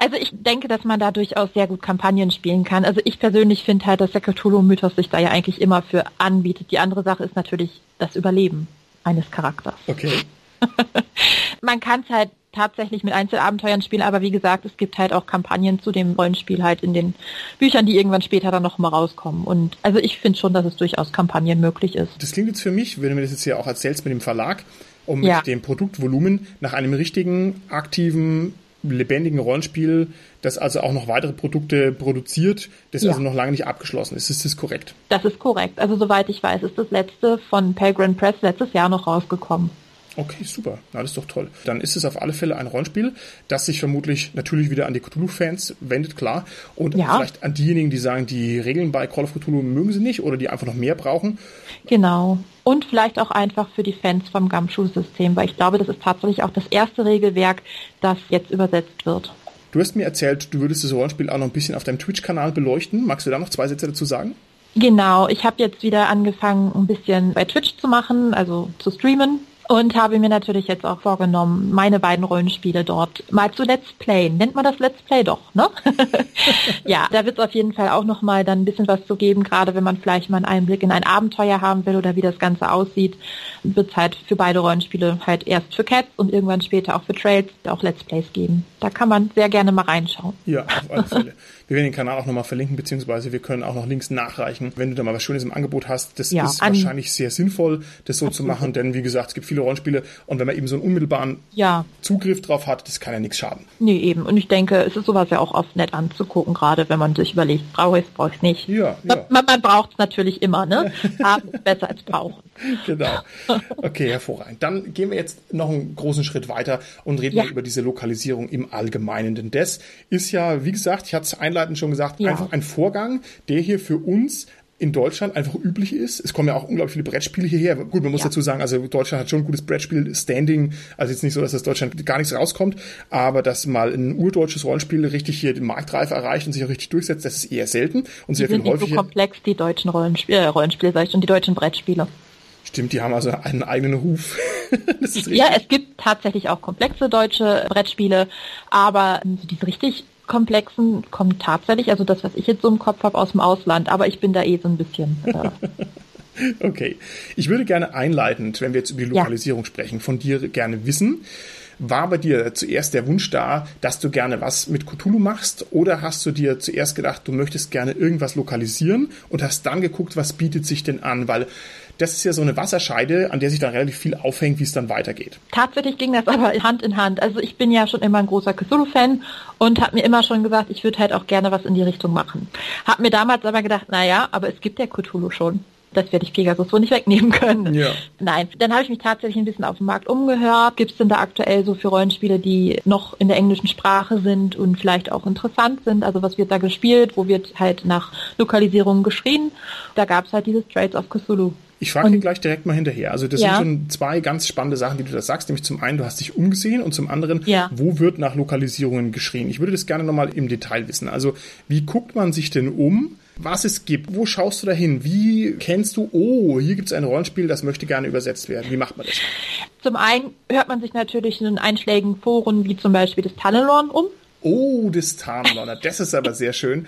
Also ich denke, dass man da durchaus sehr gut Kampagnen spielen kann. Also ich persönlich finde halt, dass der Cthulhu-Mythos sich da ja eigentlich immer für anbietet. Die andere Sache ist natürlich das Überleben eines Charakters. Okay. man kann es halt tatsächlich mit Einzelabenteuern spielen, aber wie gesagt, es gibt halt auch Kampagnen zu dem Rollenspiel halt in den Büchern, die irgendwann später dann noch mal rauskommen. Und also ich finde schon, dass es durchaus Kampagnen möglich ist. Das klingt jetzt für mich, wenn du mir das jetzt hier auch erzählst mit dem Verlag, um ja. mit dem Produktvolumen nach einem richtigen, aktiven, lebendigen Rollenspiel, das also auch noch weitere Produkte produziert, das ja. also noch lange nicht abgeschlossen ist. Ist das korrekt? Das ist korrekt. Also soweit ich weiß, ist das letzte von Pelgrim Press letztes Jahr noch rausgekommen. Okay, super. Na, das ist doch toll. Dann ist es auf alle Fälle ein Rollenspiel, das sich vermutlich natürlich wieder an die Cthulhu-Fans wendet, klar. Und ja. vielleicht an diejenigen, die sagen, die Regeln bei Call of Cthulhu mögen sie nicht oder die einfach noch mehr brauchen. Genau. Und vielleicht auch einfach für die Fans vom Gumshoe-System, weil ich glaube, das ist tatsächlich auch das erste Regelwerk, das jetzt übersetzt wird. Du hast mir erzählt, du würdest das Rollenspiel auch noch ein bisschen auf deinem Twitch-Kanal beleuchten. Magst du da noch zwei Sätze dazu sagen? Genau, ich habe jetzt wieder angefangen, ein bisschen bei Twitch zu machen, also zu streamen und habe mir natürlich jetzt auch vorgenommen, meine beiden Rollenspiele dort mal zu Let's Play. Nennt man das Let's Play doch, ne? ja, da wird es auf jeden Fall auch nochmal dann ein bisschen was zu geben, gerade wenn man vielleicht mal einen Einblick in ein Abenteuer haben will oder wie das Ganze aussieht, wird es halt für beide Rollenspiele halt erst für Cats und irgendwann später auch für Trails auch Let's Plays geben. Da kann man sehr gerne mal reinschauen. Ja, auf alle Fälle. Wir werden den Kanal auch nochmal verlinken, beziehungsweise wir können auch noch Links nachreichen, wenn du da mal was Schönes im Angebot hast. Das ja, ist wahrscheinlich sehr sinnvoll, das so absolut. zu machen, denn wie gesagt, es gibt viele Rollenspiele und wenn man eben so einen unmittelbaren ja. Zugriff drauf hat, das kann ja nichts schaden. Nee, eben. Und ich denke, es ist sowas ja auch oft nett anzugucken, gerade wenn man sich überlegt, brauche ich es, brauche ich es nicht. Ja, ja. Man, man braucht es natürlich immer, ne? Haben ist besser als brauchen. Genau. Okay, hervorragend. Dann gehen wir jetzt noch einen großen Schritt weiter und reden ja. über diese Lokalisierung im Allgemeinen. Denn das ist ja, wie gesagt, ich hatte es einleitend schon gesagt, ja. einfach ein Vorgang, der hier für uns in Deutschland einfach üblich ist. Es kommen ja auch unglaublich viele Brettspiele hierher. Gut, man muss ja. dazu sagen, also Deutschland hat schon ein gutes Brettspiel-Standing. Also jetzt nicht so, dass aus Deutschland gar nichts rauskommt, aber dass mal ein urdeutsches Rollenspiel richtig hier den Marktreife erreicht und sich auch richtig durchsetzt, das ist eher selten und sehr die viel häufiger. so komplex, die deutschen Rollenspiele, äh, Rollenspiele, sag ich, und die deutschen Brettspiele. Stimmt, die haben also einen eigenen Ruf. Ja, es gibt tatsächlich auch komplexe deutsche Brettspiele, aber diese richtig komplexen kommen tatsächlich, also das, was ich jetzt so im Kopf habe, aus dem Ausland, aber ich bin da eh so ein bisschen. Äh okay. Ich würde gerne einleitend, wenn wir jetzt über die Lokalisierung ja. sprechen, von dir gerne wissen. War bei dir zuerst der Wunsch da, dass du gerne was mit Cthulhu machst oder hast du dir zuerst gedacht, du möchtest gerne irgendwas lokalisieren und hast dann geguckt, was bietet sich denn an? Weil das ist ja so eine Wasserscheide, an der sich dann relativ viel aufhängt, wie es dann weitergeht. Tatsächlich ging das aber Hand in Hand. Also ich bin ja schon immer ein großer Cthulhu-Fan und habe mir immer schon gesagt, ich würde halt auch gerne was in die Richtung machen. Hab mir damals aber gedacht, na ja, aber es gibt ja Cthulhu schon das werde ich Pegasus so nicht wegnehmen können. Ja. Nein, dann habe ich mich tatsächlich ein bisschen auf dem Markt umgehört. Gibt es denn da aktuell so für Rollenspiele, die noch in der englischen Sprache sind und vielleicht auch interessant sind? Also was wird da gespielt? Wo wird halt nach Lokalisierung geschrien? Da gab es halt dieses Trades of Cthulhu. Ich frage ihn gleich direkt mal hinterher. Also das ja. sind schon zwei ganz spannende Sachen, die du da sagst. Nämlich zum einen, du hast dich umgesehen und zum anderen, ja. wo wird nach Lokalisierungen geschrien? Ich würde das gerne nochmal im Detail wissen. Also wie guckt man sich denn um? was es gibt. Wo schaust du da hin? Wie kennst du, oh, hier gibt es ein Rollenspiel, das möchte gerne übersetzt werden. Wie macht man das? Zum einen hört man sich natürlich in den einschlägigen Foren wie zum Beispiel das Tunnelorn um. Oh, das Tarnlorner. Das ist aber sehr schön,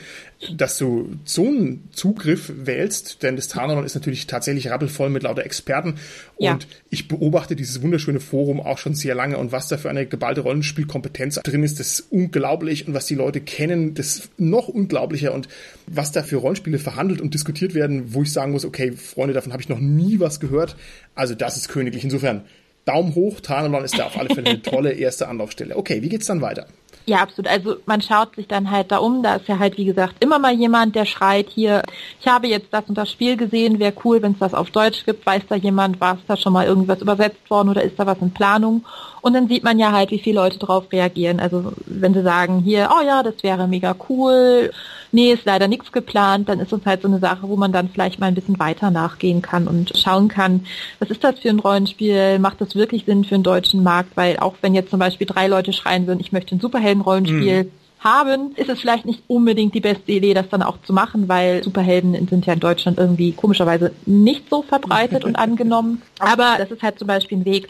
dass du so einen Zugriff wählst, denn das Tarnlorn ist natürlich tatsächlich rappelvoll mit lauter Experten. Und ja. ich beobachte dieses wunderschöne Forum auch schon sehr lange. Und was da für eine geballte Rollenspielkompetenz drin ist, das ist unglaublich. Und was die Leute kennen, das ist noch unglaublicher. Und was da für Rollenspiele verhandelt und diskutiert werden, wo ich sagen muss, okay, Freunde, davon habe ich noch nie was gehört. Also das ist königlich. Insofern, Daumen hoch, Tarnlorn ist da auf alle Fälle eine tolle erste Anlaufstelle. Okay, wie geht's dann weiter? Ja, absolut. Also man schaut sich dann halt da um. Da ist ja halt, wie gesagt, immer mal jemand, der schreit hier, ich habe jetzt das und das Spiel gesehen, wäre cool, wenn es das auf Deutsch gibt. Weiß da jemand, war es da schon mal irgendwas übersetzt worden oder ist da was in Planung? Und dann sieht man ja halt, wie viele Leute darauf reagieren. Also wenn sie sagen, hier, oh ja, das wäre mega cool, nee, ist leider nichts geplant, dann ist es halt so eine Sache, wo man dann vielleicht mal ein bisschen weiter nachgehen kann und schauen kann, was ist das für ein Rollenspiel, macht das wirklich Sinn für den deutschen Markt, weil auch wenn jetzt zum Beispiel drei Leute schreien würden, ich möchte ein Superhelden-Rollenspiel, mhm haben, ist es vielleicht nicht unbedingt die beste Idee, das dann auch zu machen, weil Superhelden sind ja in Deutschland irgendwie komischerweise nicht so verbreitet und angenommen. Aber das ist halt zum Beispiel ein Weg.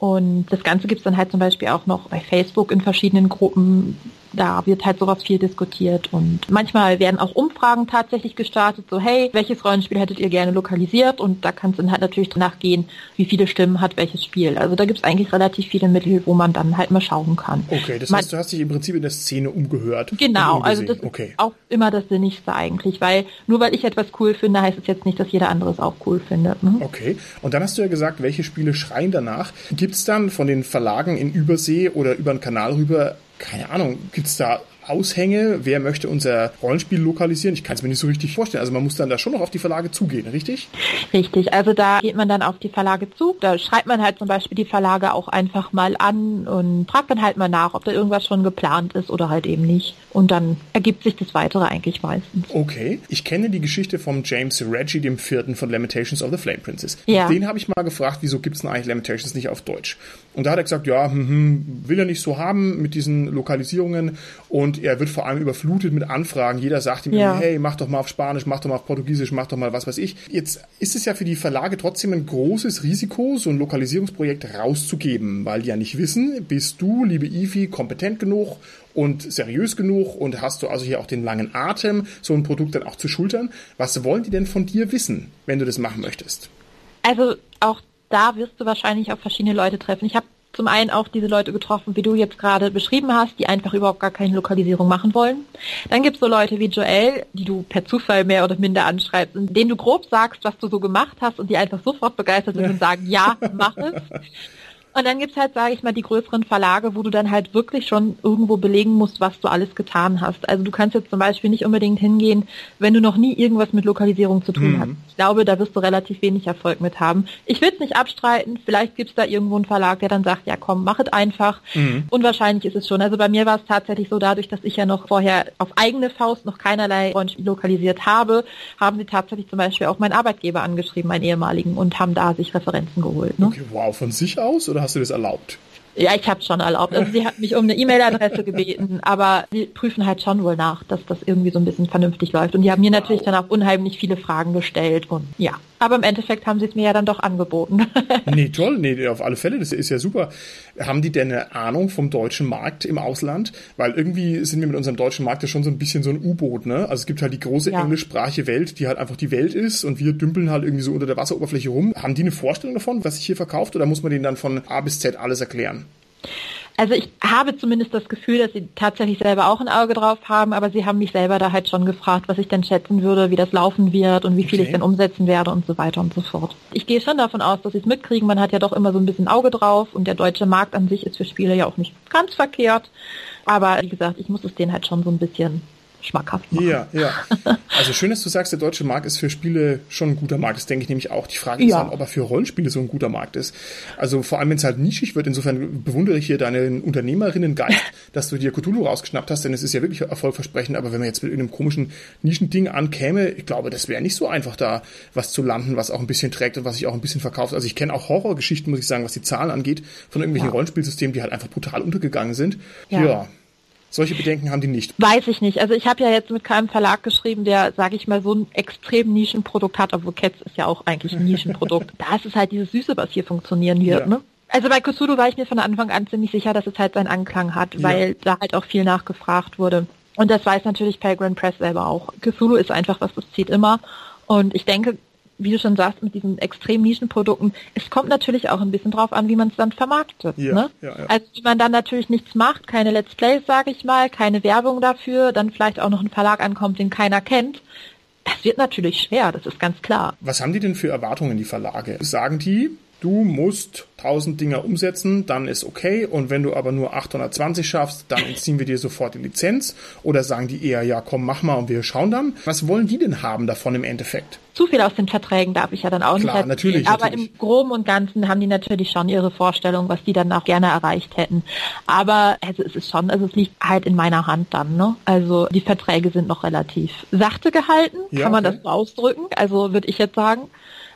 Und das Ganze gibt es dann halt zum Beispiel auch noch bei Facebook in verschiedenen Gruppen, da wird halt sowas viel diskutiert und manchmal werden auch Umfragen tatsächlich gestartet, so hey, welches Rollenspiel hättet ihr gerne lokalisiert und da kann es dann halt natürlich danach gehen, wie viele Stimmen hat welches Spiel. Also da gibt es eigentlich relativ viele Mittel, wo man dann halt mal schauen kann. Okay, das heißt, du hast dich im Prinzip in der Szene umgehört. Genau, also das okay. ist auch immer das Sinnigste eigentlich, weil nur weil ich etwas cool finde, heißt es jetzt nicht, dass jeder andere es auch cool findet. Ne? Okay, und dann hast du ja gesagt, welche Spiele schreien danach. Gibt es dann von den Verlagen in Übersee oder über den Kanal rüber keine Ahnung, gibt's da Aushänge, wer möchte unser Rollenspiel lokalisieren. Ich kann es mir nicht so richtig vorstellen. Also man muss dann da schon noch auf die Verlage zugehen, richtig? Richtig, also da geht man dann auf die Verlage zu. Da schreibt man halt zum Beispiel die Verlage auch einfach mal an und fragt dann halt mal nach, ob da irgendwas schon geplant ist oder halt eben nicht. Und dann ergibt sich das Weitere eigentlich meistens. Okay, ich kenne die Geschichte vom James Reggie, dem vierten von Lamentations of the Flame Princess. Ja. Den habe ich mal gefragt, wieso gibt es denn eigentlich Lamentations nicht auf Deutsch? Und da hat er gesagt, ja, hm, hm, will er nicht so haben mit diesen Lokalisierungen und er wird vor allem überflutet mit Anfragen. Jeder sagt ihm, ja. hey, mach doch mal auf Spanisch, mach doch mal auf Portugiesisch, mach doch mal was weiß ich. Jetzt ist es ja für die Verlage trotzdem ein großes Risiko, so ein Lokalisierungsprojekt rauszugeben, weil die ja nicht wissen, bist du, liebe Ivi, kompetent genug und seriös genug und hast du also hier auch den langen Atem, so ein Produkt dann auch zu schultern. Was wollen die denn von dir wissen, wenn du das machen möchtest? Also auch da wirst du wahrscheinlich auf verschiedene Leute treffen. Ich habe zum einen auch diese Leute getroffen, wie du jetzt gerade beschrieben hast, die einfach überhaupt gar keine Lokalisierung machen wollen. Dann gibt es so Leute wie Joel, die du per Zufall mehr oder minder anschreibst, denen du grob sagst, was du so gemacht hast und die einfach sofort begeistert sind ja. und sagen, ja, mach es. Und dann gibt's halt, sage ich mal, die größeren Verlage, wo du dann halt wirklich schon irgendwo belegen musst, was du alles getan hast. Also du kannst jetzt zum Beispiel nicht unbedingt hingehen, wenn du noch nie irgendwas mit Lokalisierung zu tun mhm. hast. Ich glaube, da wirst du relativ wenig Erfolg mit haben. Ich will es nicht abstreiten, vielleicht gibt's da irgendwo einen Verlag, der dann sagt, ja komm, mach es einfach. Mhm. Und wahrscheinlich ist es schon. Also bei mir war es tatsächlich so, dadurch, dass ich ja noch vorher auf eigene Faust noch keinerlei Rollenspiel lokalisiert habe, haben sie tatsächlich zum Beispiel auch meinen Arbeitgeber angeschrieben, meinen ehemaligen, und haben da sich Referenzen geholt. Ne? Okay, wow, von sich aus oder hast du das erlaubt? Ja, ich habe schon erlaubt. Also sie hat mich um eine E-Mail-Adresse gebeten, aber sie prüfen halt schon wohl nach, dass das irgendwie so ein bisschen vernünftig läuft. Und die haben mir natürlich dann auch unheimlich viele Fragen gestellt und ja. Aber im Endeffekt haben sie es mir ja dann doch angeboten. nee, toll, nee, auf alle Fälle, das ist ja super. Haben die denn eine Ahnung vom deutschen Markt im Ausland? Weil irgendwie sind wir mit unserem deutschen Markt ja schon so ein bisschen so ein U-Boot, ne? Also es gibt halt die große ja. englischsprachige Welt, die halt einfach die Welt ist und wir dümpeln halt irgendwie so unter der Wasseroberfläche rum. Haben die eine Vorstellung davon, was sich hier verkauft oder muss man denen dann von A bis Z alles erklären? Also ich habe zumindest das Gefühl, dass sie tatsächlich selber auch ein Auge drauf haben, aber sie haben mich selber da halt schon gefragt, was ich denn schätzen würde, wie das laufen wird und wie viel okay. ich denn umsetzen werde und so weiter und so fort. Ich gehe schon davon aus, dass sie es mitkriegen. Man hat ja doch immer so ein bisschen Auge drauf und der deutsche Markt an sich ist für Spiele ja auch nicht ganz verkehrt. Aber wie gesagt, ich muss es denen halt schon so ein bisschen schmackhaft machen. Ja, ja. Also schön, dass du sagst, der deutsche Markt ist für Spiele schon ein guter Markt. Das denke ich nämlich auch. Die Frage ist ja. dann, ob er für Rollenspiele so ein guter Markt ist. Also vor allem, wenn es halt nischig wird. Insofern bewundere ich hier deinen Unternehmerinnen-Geist, dass du dir Cthulhu rausgeschnappt hast, denn es ist ja wirklich erfolgversprechend. Aber wenn man jetzt mit irgendeinem komischen Nischending ankäme, ich glaube, das wäre nicht so einfach, da was zu landen, was auch ein bisschen trägt und was sich auch ein bisschen verkauft. Also ich kenne auch Horrorgeschichten, muss ich sagen, was die Zahlen angeht, von irgendwelchen ja. Rollenspielsystemen, die halt einfach brutal untergegangen sind. ja. ja solche Bedenken haben die nicht. Weiß ich nicht. Also ich habe ja jetzt mit keinem Verlag geschrieben, der, sage ich mal, so ein extrem Nischenprodukt hat, obwohl Cats ist ja auch eigentlich ein Nischenprodukt. da ist es halt dieses Süße, was hier funktionieren wird. Ja. Ne? Also bei Cthulhu war ich mir von Anfang an ziemlich sicher, dass es halt seinen Anklang hat, weil ja. da halt auch viel nachgefragt wurde. Und das weiß natürlich Pelgrim Press selber auch. Cthulhu ist einfach was, das zieht immer. Und ich denke, wie du schon sagst, mit diesen extrem Nischenprodukten, es kommt natürlich auch ein bisschen drauf an, wie man es dann vermarktet. Ja, ne? ja, ja. Also wenn man dann natürlich nichts macht, keine Let's Plays, sage ich mal, keine Werbung dafür, dann vielleicht auch noch ein Verlag ankommt, den keiner kennt, das wird natürlich schwer, das ist ganz klar. Was haben die denn für Erwartungen, die Verlage? Sagen die, du musst 1000 Dinger umsetzen, dann ist okay. Und wenn du aber nur 820 schaffst, dann entziehen wir dir sofort die Lizenz. Oder sagen die eher, ja, komm, mach mal und wir schauen dann. Was wollen die denn haben davon im Endeffekt? Zu viel aus den Verträgen darf ich ja dann auch Klar, nicht. natürlich, Aber natürlich. im Groben und Ganzen haben die natürlich schon ihre Vorstellung, was die dann auch gerne erreicht hätten. Aber also es ist schon, also es liegt halt in meiner Hand dann. Ne? Also die Verträge sind noch relativ sachte gehalten, Ja, kann man okay. das so ausdrücken. Also würde ich jetzt sagen.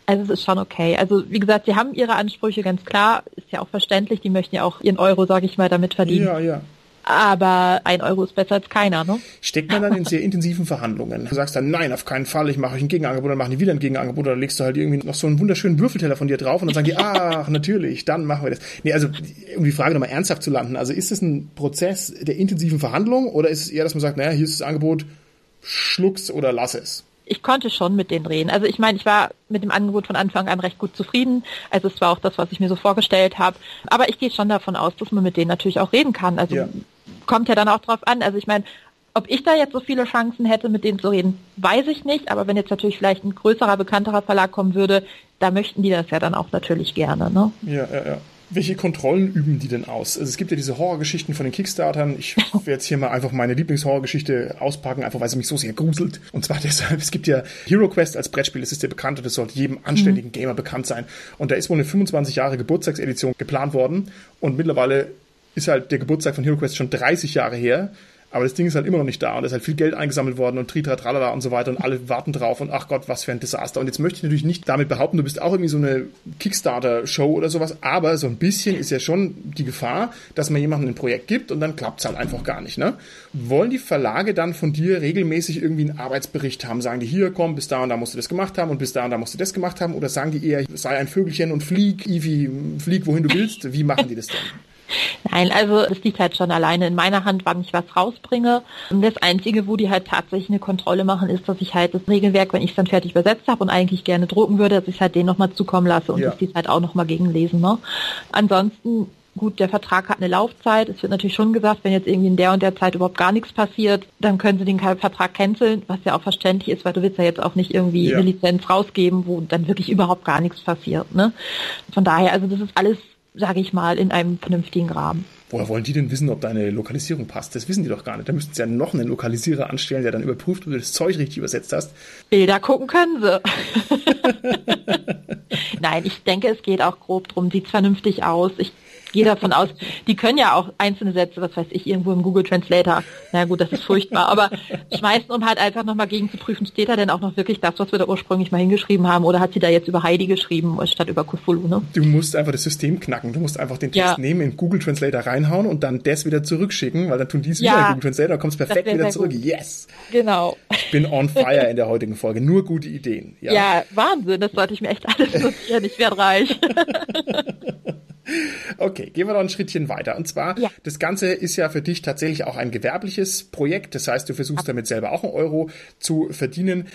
Also es ist schon okay. Also wie gesagt, sie haben ihre Ansprüche ganz klar, ist ja auch verständlich. Die möchten ja auch ihren Euro, sage ich mal, damit verdienen. Ja, ja. Aber ein Euro ist besser als keiner, ne? Steckt man dann in sehr intensiven Verhandlungen. Du sagst dann, nein, auf keinen Fall, ich mache euch ein Gegenangebot, dann machen die wieder ein Gegenangebot, oder legst du halt irgendwie noch so einen wunderschönen Würfelteller von dir drauf und dann sagen die, ach, natürlich, dann machen wir das. Nee, also, um die Frage nochmal ernsthaft zu landen, also ist es ein Prozess der intensiven Verhandlung oder ist es eher, dass man sagt, naja, hier ist das Angebot, schluck's oder lass es? Ich konnte schon mit denen reden. Also ich meine, ich war mit dem Angebot von Anfang an recht gut zufrieden. Also es war auch das, was ich mir so vorgestellt habe. Aber ich gehe schon davon aus, dass man mit denen natürlich auch reden kann. Also Ja. kommt ja dann auch drauf an. Also ich meine, ob ich da jetzt so viele Chancen hätte, mit denen zu reden, weiß ich nicht. Aber wenn jetzt natürlich vielleicht ein größerer, bekannterer Verlag kommen würde, da möchten die das ja dann auch natürlich gerne. Ne? Ja, ja, ja. Welche Kontrollen üben die denn aus? Also es gibt ja diese Horrorgeschichten von den Kickstartern. Ich werde jetzt hier mal einfach meine Lieblingshorrorgeschichte auspacken, einfach weil sie mich so sehr gruselt. Und zwar deshalb, es gibt ja Hero Quest als Brettspiel, das ist ja bekannt und das sollte jedem anständigen Gamer bekannt sein. Und da ist wohl eine 25 Jahre Geburtstagsedition geplant worden und mittlerweile ist halt der Geburtstag von Hero Quest schon 30 Jahre her. Aber das Ding ist halt immer noch nicht da und es ist halt viel Geld eingesammelt worden und tritra tralala und so weiter und alle warten drauf und ach Gott, was für ein Desaster. Und jetzt möchte ich natürlich nicht damit behaupten, du bist auch irgendwie so eine Kickstarter-Show oder sowas, aber so ein bisschen ist ja schon die Gefahr, dass man jemandem ein Projekt gibt und dann klappt es halt einfach gar nicht. Ne? Wollen die Verlage dann von dir regelmäßig irgendwie einen Arbeitsbericht haben? Sagen die, hier, komm, bis da und da musst du das gemacht haben und bis da und da musst du das gemacht haben? Oder sagen die eher, sei ein Vögelchen und flieg, Ivi, flieg, wohin du willst? Wie machen die das denn? Nein, also es liegt halt schon alleine in meiner Hand, wann ich was rausbringe. Und das Einzige, wo die halt tatsächlich eine Kontrolle machen, ist, dass ich halt das Regelwerk, wenn ich es dann fertig übersetzt habe und eigentlich gerne drucken würde, dass ich halt denen nochmal zukommen lasse und Ja. dass die es halt auch nochmal gegenlesen. Ne? Ansonsten, gut, der Vertrag hat eine Laufzeit. Es wird natürlich schon gesagt, wenn jetzt irgendwie in der und der Zeit überhaupt gar nichts passiert, dann können sie den Vertrag canceln, was ja auch verständlich ist, weil du willst ja jetzt auch nicht irgendwie Ja. eine Lizenz rausgeben, wo dann wirklich überhaupt gar nichts passiert. Ne? Von daher, also das ist alles, sage ich mal, in einem vernünftigen Rahmen. Woher wollen die denn wissen, ob deine Lokalisierung passt? Das wissen die doch gar nicht. Da müssten sie ja noch einen Lokalisierer anstellen, der dann überprüft, ob du das Zeug richtig übersetzt hast. Bilder gucken können sie. Nein, ich denke, es geht auch grob drum, sieht vernünftig aus. Ich gehe davon aus, die können ja auch einzelne Sätze, was weiß ich, irgendwo im Google Translator, na gut, das ist furchtbar, aber schmeißen, um halt einfach nochmal gegen zu prüfen, steht da denn auch noch wirklich das, was wir da ursprünglich mal hingeschrieben haben, oder hat sie da jetzt über Heidi geschrieben, statt über Cthulhu, ne? Du musst einfach das System knacken. Du musst einfach den Text Ja. nehmen, in Google Translator reinhauen und dann das wieder zurückschicken, weil dann tun die es Ja. wieder in Google Translator, kommst perfekt wieder zurück. gut. Yes! Genau. Bin on fire in der heutigen Folge. Nur gute Ideen. Ja. Ja, Wahnsinn, das sollte ich mir echt alles notieren, ich werde reich. Okay, gehen wir noch ein Schrittchen weiter. Und zwar, Ja. das Ganze ist ja für dich tatsächlich auch ein gewerbliches Projekt. Das heißt, du versuchst damit selber auch einen Euro zu verdienen.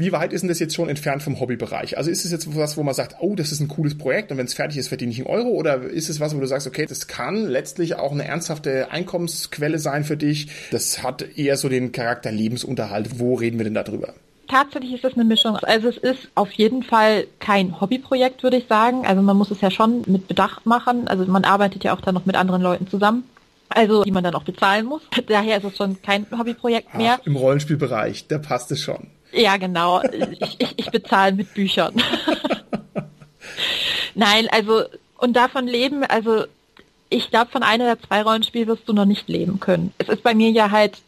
Wie weit ist denn das jetzt schon entfernt vom Hobbybereich? Also ist es jetzt was, wo man sagt, oh, das ist ein cooles Projekt und wenn es fertig ist, verdiene ich einen Euro? Oder ist es was, wo du sagst, okay, das kann letztlich auch eine ernsthafte Einkommensquelle sein für dich? Das hat eher so den Charakter Lebensunterhalt. Wo reden wir denn darüber? Tatsächlich ist es eine Mischung. Also es ist auf jeden Fall kein Hobbyprojekt, würde ich sagen. Also man muss es ja schon mit Bedacht machen. Also man arbeitet ja auch dann noch mit anderen Leuten zusammen. Also die man dann auch bezahlen muss. Daher ist es schon kein Hobbyprojekt mehr. Ach, Im Rollenspielbereich, da passt es schon. Ja, genau. Ich, ich, ich bezahle mit Büchern. Nein, also und davon leben, also ich glaube, von einer der zwei Rollenspiele wirst du noch nicht leben können. Es ist bei mir ja halt,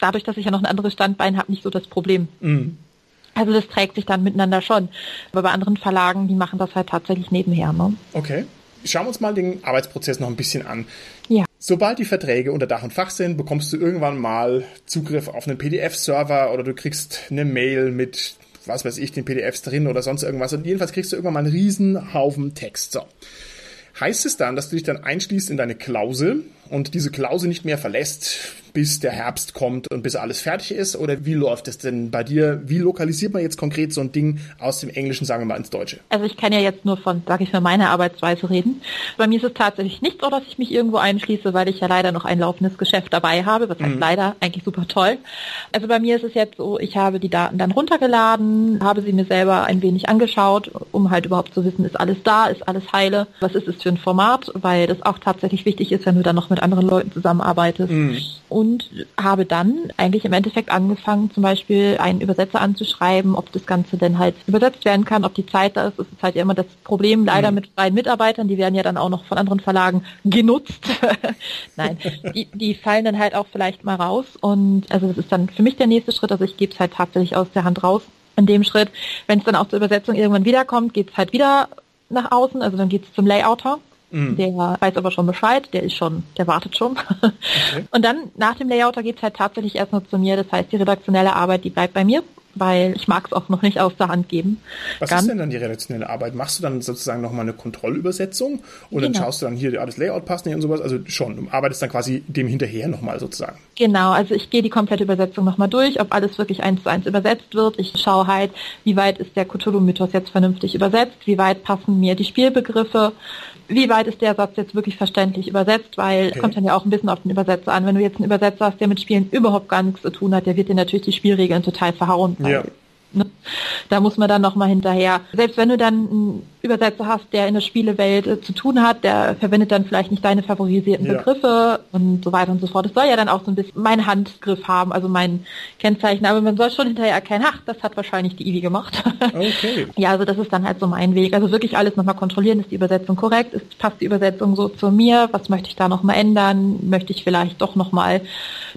dadurch, dass ich ja noch ein anderes Standbein habe, nicht so das Problem. Also das trägt sich dann miteinander schon. Aber bei anderen Verlagen, die machen das halt tatsächlich nebenher. Ne? Okay. Schauen wir uns mal den Arbeitsprozess noch ein bisschen an. Ja. Sobald die Verträge unter Dach und Fach sind, bekommst du irgendwann mal Zugriff auf einen PDF-Server oder du kriegst eine Mail mit, was weiß ich, den PDFs drin oder sonst irgendwas. Und jedenfalls kriegst du irgendwann mal einen riesen Haufen Text. So. Heißt es dann, dass du dich dann einschließt in deine Klausel und diese Klausel nicht mehr verlässt, bis der Herbst kommt und bis alles fertig ist? Oder wie läuft es denn bei dir? Wie lokalisiert man jetzt konkret so ein Ding aus dem Englischen, sagen wir mal, ins Deutsche? Also ich kann ja jetzt nur von, sage ich mal, meiner Arbeitsweise reden. Bei mir ist es tatsächlich nicht so, dass ich mich irgendwo einschließe, weil ich ja leider noch ein laufendes Geschäft dabei habe. Das heißt mhm. leider eigentlich super toll. Also bei mir ist es jetzt so, ich habe die Daten dann runtergeladen, habe sie mir selber ein wenig angeschaut, um halt überhaupt zu wissen, ist alles da, ist alles heile, was ist es für ein Format, weil das auch tatsächlich wichtig ist, wenn du dann noch mit anderen Leuten zusammenarbeitest. Mhm. Und und habe dann eigentlich im Endeffekt angefangen, zum Beispiel einen Übersetzer anzuschreiben, ob das Ganze denn halt übersetzt werden kann, ob die Zeit da ist. Das ist halt ja immer das Problem leider mhm. mit freien Mitarbeitern, die werden ja dann auch noch von anderen Verlagen genutzt. Nein, die, die fallen dann halt auch vielleicht mal raus und also das ist dann für mich der nächste Schritt, also ich gebe es halt tatsächlich aus der Hand raus. In dem Schritt, wenn es dann auch zur Übersetzung irgendwann wiederkommt, geht es halt wieder nach außen, also dann geht es zum Layouter Mhm. Der weiß aber schon Bescheid, der ist schon, der wartet schon. Okay. Und dann nach dem Layouter geht's halt tatsächlich erst nur zu mir. Das heißt, die redaktionelle Arbeit, die bleibt bei mir weil ich mag es auch noch nicht aus der Hand geben. Was Ganz ist denn dann die redaktionelle Arbeit? Machst du dann sozusagen nochmal eine Kontrollübersetzung und genau. dann schaust du dann hier, das Layout passt nicht und sowas? Also schon, du arbeitest dann quasi dem hinterher nochmal sozusagen. Genau, also ich gehe die komplette Übersetzung nochmal durch, ob alles wirklich eins zu eins übersetzt wird. Ich schaue halt, wie weit ist der Cthulhu-Mythos jetzt vernünftig übersetzt, wie weit passen mir die Spielbegriffe, wie weit ist der Satz jetzt wirklich verständlich übersetzt, weil okay. kommt dann ja auch ein bisschen auf den Übersetzer an. Wenn du jetzt einen Übersetzer hast, der mit Spielen überhaupt gar nichts zu tun hat, der wird dir natürlich die Spielregeln total verhauen. Ja. Ne? Da muss man dann nochmal hinterher. Selbst wenn du dann einen Übersetzer hast, der in der Spielewelt äh, zu tun hat, der verwendet dann vielleicht nicht deine favorisierten ja. Begriffe und so weiter und so fort. Es soll ja dann auch so ein bisschen meinen Handgriff haben, also mein Kennzeichen. Aber man soll schon hinterher erkennen, ach, das hat wahrscheinlich die Ivi gemacht. Okay. ja, also das ist dann halt so mein Weg. Also wirklich alles nochmal kontrollieren, ist die Übersetzung korrekt, ist, passt die Übersetzung so zu mir, was möchte ich da nochmal ändern, möchte ich vielleicht doch nochmal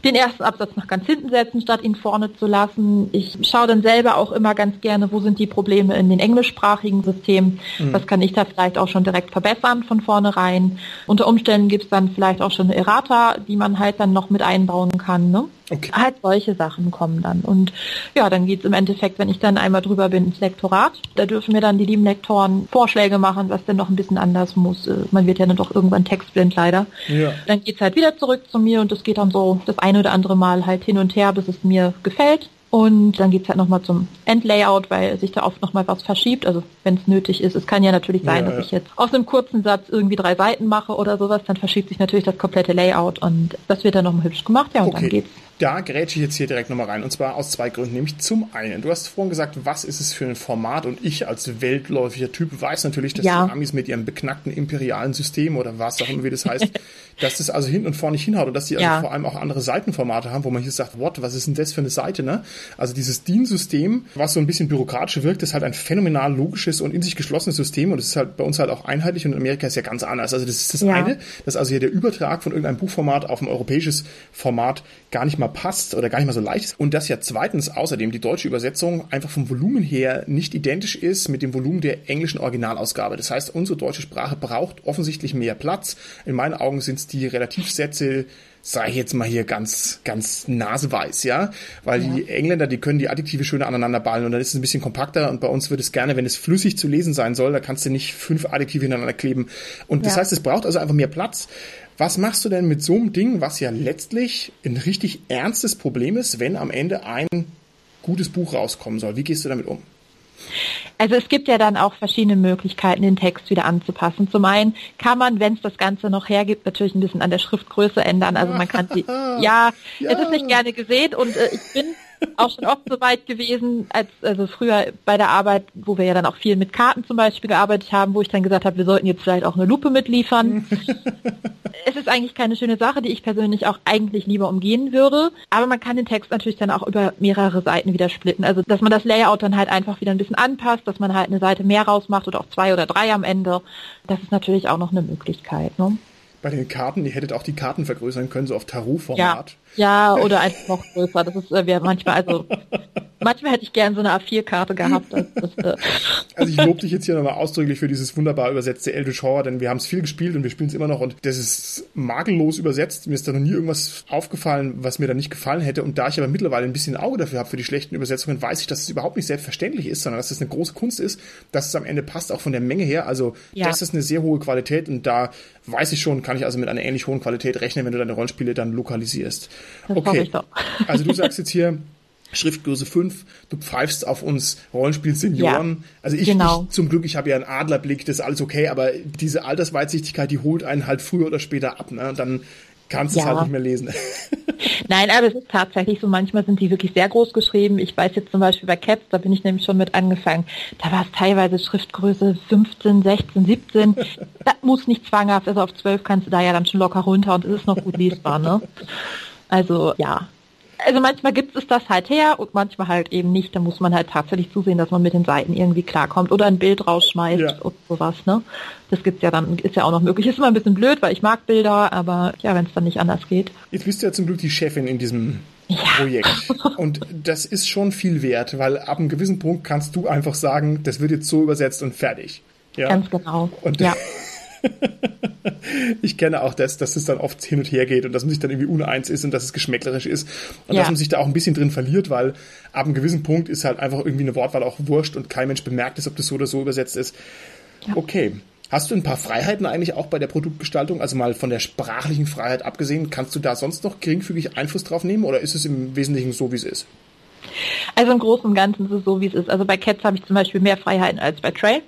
den ersten Absatz nach ganz hinten setzen, statt ihn vorne zu lassen. Ich schaue dann selber auch immer ganz gerne, wo sind die Probleme in den englischsprachigen Systemen, mhm. was kann ich da vielleicht auch schon direkt verbessern von vornherein. Unter Umständen gibt es dann vielleicht auch schon eine Errata, die man halt dann noch mit einbauen kann. Ne? Okay. Halt solche Sachen kommen dann. Und ja, dann geht's im Endeffekt, wenn ich dann einmal drüber bin, ins Lektorat. Da dürfen mir dann die lieben Lektoren Vorschläge machen, was denn noch ein bisschen anders muss. Äh, man wird ja dann doch irgendwann textblind leider. Ja. Dann geht's halt wieder zurück zu mir und es geht dann so das eine oder andere Mal halt hin und her, bis es mir gefällt. Und dann geht's halt nochmal zum Endlayout, weil sich da oft nochmal was verschiebt, also wenn es nötig ist. Es kann ja natürlich sein, ja, dass ich jetzt aus einem kurzen Satz irgendwie drei Seiten mache oder sowas, dann verschiebt sich natürlich das komplette Layout und das wird dann nochmal hübsch gemacht, ja, und okay. dann geht's da grätsche ich jetzt hier direkt nochmal rein. Und zwar aus zwei Gründen. Nämlich zum einen, du hast vorhin gesagt, was ist es für ein Format? Und ich als weltläufiger Typ weiß natürlich, dass ja. die Amis mit ihrem beknackten imperialen System oder was auch immer wie das heißt, dass das also hin und vor nicht hinhaut und dass die also ja. vor allem auch andere Seitenformate haben, wo man hier sagt, what, was ist denn das für eine Seite, ne? Also dieses DIN-System, was so ein bisschen bürokratisch wirkt, ist halt ein phänomenal logisches und in sich geschlossenes System und es ist halt bei uns halt auch einheitlich und in Amerika ist ja ganz anders. Also das ist das ja. eine, dass also hier der Übertrag von irgendeinem Buchformat auf ein europäisches Format gar nicht mal passt oder gar nicht mal so leicht ist. Und dass ja zweitens außerdem die deutsche Übersetzung einfach vom Volumen her nicht identisch ist mit dem Volumen der englischen Originalausgabe. Das heißt, unsere deutsche Sprache braucht offensichtlich mehr Platz. In meinen Augen sind es die Relativsätze, sage ich jetzt mal hier ganz, ganz naseweiß, ja, weil ja. die Engländer, die können die Adjektive schöner aneinander ballen und dann ist es ein bisschen kompakter und bei uns wird es gerne, wenn es flüssig zu lesen sein soll, da kannst du nicht fünf Adjektive hintereinander kleben und das ja. heißt, es braucht also einfach mehr Platz. Was machst du denn mit so einem Ding, was ja letztlich ein richtig ernstes Problem ist, wenn am Ende ein gutes Buch rauskommen soll? Wie gehst du damit um? Also es gibt ja dann auch verschiedene Möglichkeiten, den Text wieder anzupassen. Zum einen kann man, wenn es das Ganze noch hergibt, natürlich ein bisschen an der Schriftgröße ändern. Also man kann die, ja, ja, es ist nicht gerne gesehen und äh, ich bin auch schon oft so weit gewesen, als also früher bei der Arbeit, wo wir ja dann auch viel mit Karten zum Beispiel gearbeitet haben, wo ich dann gesagt habe, wir sollten jetzt vielleicht auch eine Lupe mitliefern. es ist eigentlich keine schöne Sache, die ich persönlich auch eigentlich lieber umgehen würde. Aber man kann den Text natürlich dann auch über mehrere Seiten wieder splitten. Also dass man das Layout dann halt einfach wieder ein bisschen anpasst, dass man halt eine Seite mehr rausmacht oder auch zwei oder drei am Ende. Das ist natürlich auch noch eine Möglichkeit. Ne? Bei den Karten, ihr hättet auch die Karten vergrößern können, so auf Tarot-Format. Ja, ja, oder einfach noch größer. Das ist äh, wir manchmal, also Manchmal hätte ich gern so eine A4-Karte gehabt. Das, äh. Also ich lobe dich jetzt hier nochmal ausdrücklich für dieses wunderbar übersetzte Eldritch Horror, denn wir haben es viel gespielt und wir spielen es immer noch und das ist makellos übersetzt. Mir ist da noch nie irgendwas aufgefallen, was mir da nicht gefallen hätte. Und da ich aber mittlerweile ein bisschen Auge dafür habe für die schlechten Übersetzungen, weiß ich, dass es überhaupt nicht selbstverständlich ist, sondern dass es eine große Kunst ist, dass es am Ende passt, auch von der Menge her. Also ja. das ist eine sehr hohe Qualität und da weiß ich schon, kann ich also mit einer ähnlich hohen Qualität rechnen, wenn du deine Rollenspiele dann lokalisierst. Das okay. Also du sagst jetzt hier, Schriftgröße 5, du pfeifst auf uns Rollenspiel-Senioren. Ja, also ich, genau. ich, zum Glück, ich habe ja einen Adlerblick, das ist alles okay, aber diese Altersweitsichtigkeit, die holt einen halt früher oder später ab. Ne? dann kannst du ja. es halt nicht mehr lesen. Nein, aber es ist tatsächlich so, manchmal sind die wirklich sehr groß geschrieben. Ich weiß jetzt zum Beispiel bei Cats, da bin ich nämlich schon mit angefangen, da war es teilweise Schriftgröße 15, 16, 17. das muss nicht zwanghaft, also auf 12 kannst du da ja dann schon locker runter und es ist noch gut lesbar, ne? Also ja, also manchmal gibt es das halt her und manchmal halt eben nicht. Da muss man halt tatsächlich zusehen, dass man mit den Seiten irgendwie klarkommt oder ein Bild rausschmeißt ja. und sowas, ne? Das gibt's ja dann, ist ja auch noch möglich. Ist immer ein bisschen blöd, weil ich mag Bilder, aber ja, wenn es dann nicht anders geht. Jetzt bist du ja zum Glück die Chefin in diesem ja. Projekt. Und das ist schon viel wert, weil ab einem gewissen Punkt kannst du einfach sagen, das wird jetzt so übersetzt und fertig. Ja. Ganz genau. Und ja. ich kenne auch das, dass es dann oft hin und her geht und dass man sich dann irgendwie uneins ist und dass es geschmäcklerisch ist und ja. dass man sich da auch ein bisschen drin verliert, weil ab einem gewissen Punkt ist halt einfach irgendwie eine Wortwahl auch wurscht und kein Mensch bemerkt es, ob das so oder so übersetzt ist. Ja. Okay. Hast du ein paar Freiheiten eigentlich auch bei der Produktgestaltung? Also mal von der sprachlichen Freiheit abgesehen, kannst du da sonst noch geringfügig Einfluss drauf nehmen oder ist es im Wesentlichen so, wie es ist? Also im Großen und Ganzen ist es so, wie es ist. Also bei Cats habe ich zum Beispiel mehr Freiheiten als bei Trail.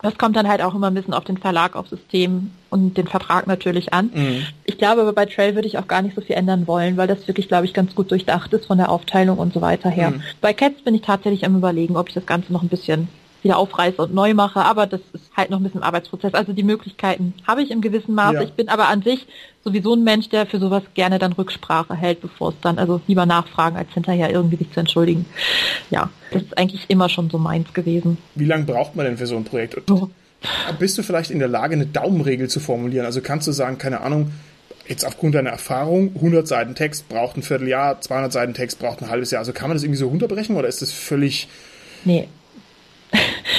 Das kommt dann halt auch immer ein bisschen auf den Verlag, auf System und den Vertrag natürlich an. Mhm. Ich glaube aber bei Trail würde ich auch gar nicht so viel ändern wollen, weil das wirklich, glaube ich, ganz gut durchdacht ist von der Aufteilung und so weiter her. Mhm. Bei Cats bin ich tatsächlich am überlegen, ob ich das Ganze noch ein bisschen wieder aufreiße und neu mache, aber das ist halt noch ein bisschen Arbeitsprozess. Also die Möglichkeiten habe ich im gewissen Maße. Ja. Ich bin aber an sich sowieso ein Mensch, der für sowas gerne dann Rücksprache hält, bevor es dann, also lieber nachfragen, als hinterher irgendwie sich zu entschuldigen. Ja, das ist eigentlich immer schon so meins gewesen. Wie lange braucht man denn für so ein Projekt? Oh. Bist du vielleicht in der Lage, eine Daumenregel zu formulieren? Also kannst du sagen, keine Ahnung, jetzt aufgrund deiner Erfahrung, 100 Seiten Text braucht ein Vierteljahr, 200 Seiten Text braucht ein halbes Jahr. Also kann man das irgendwie so runterbrechen oder ist das völlig... Nee,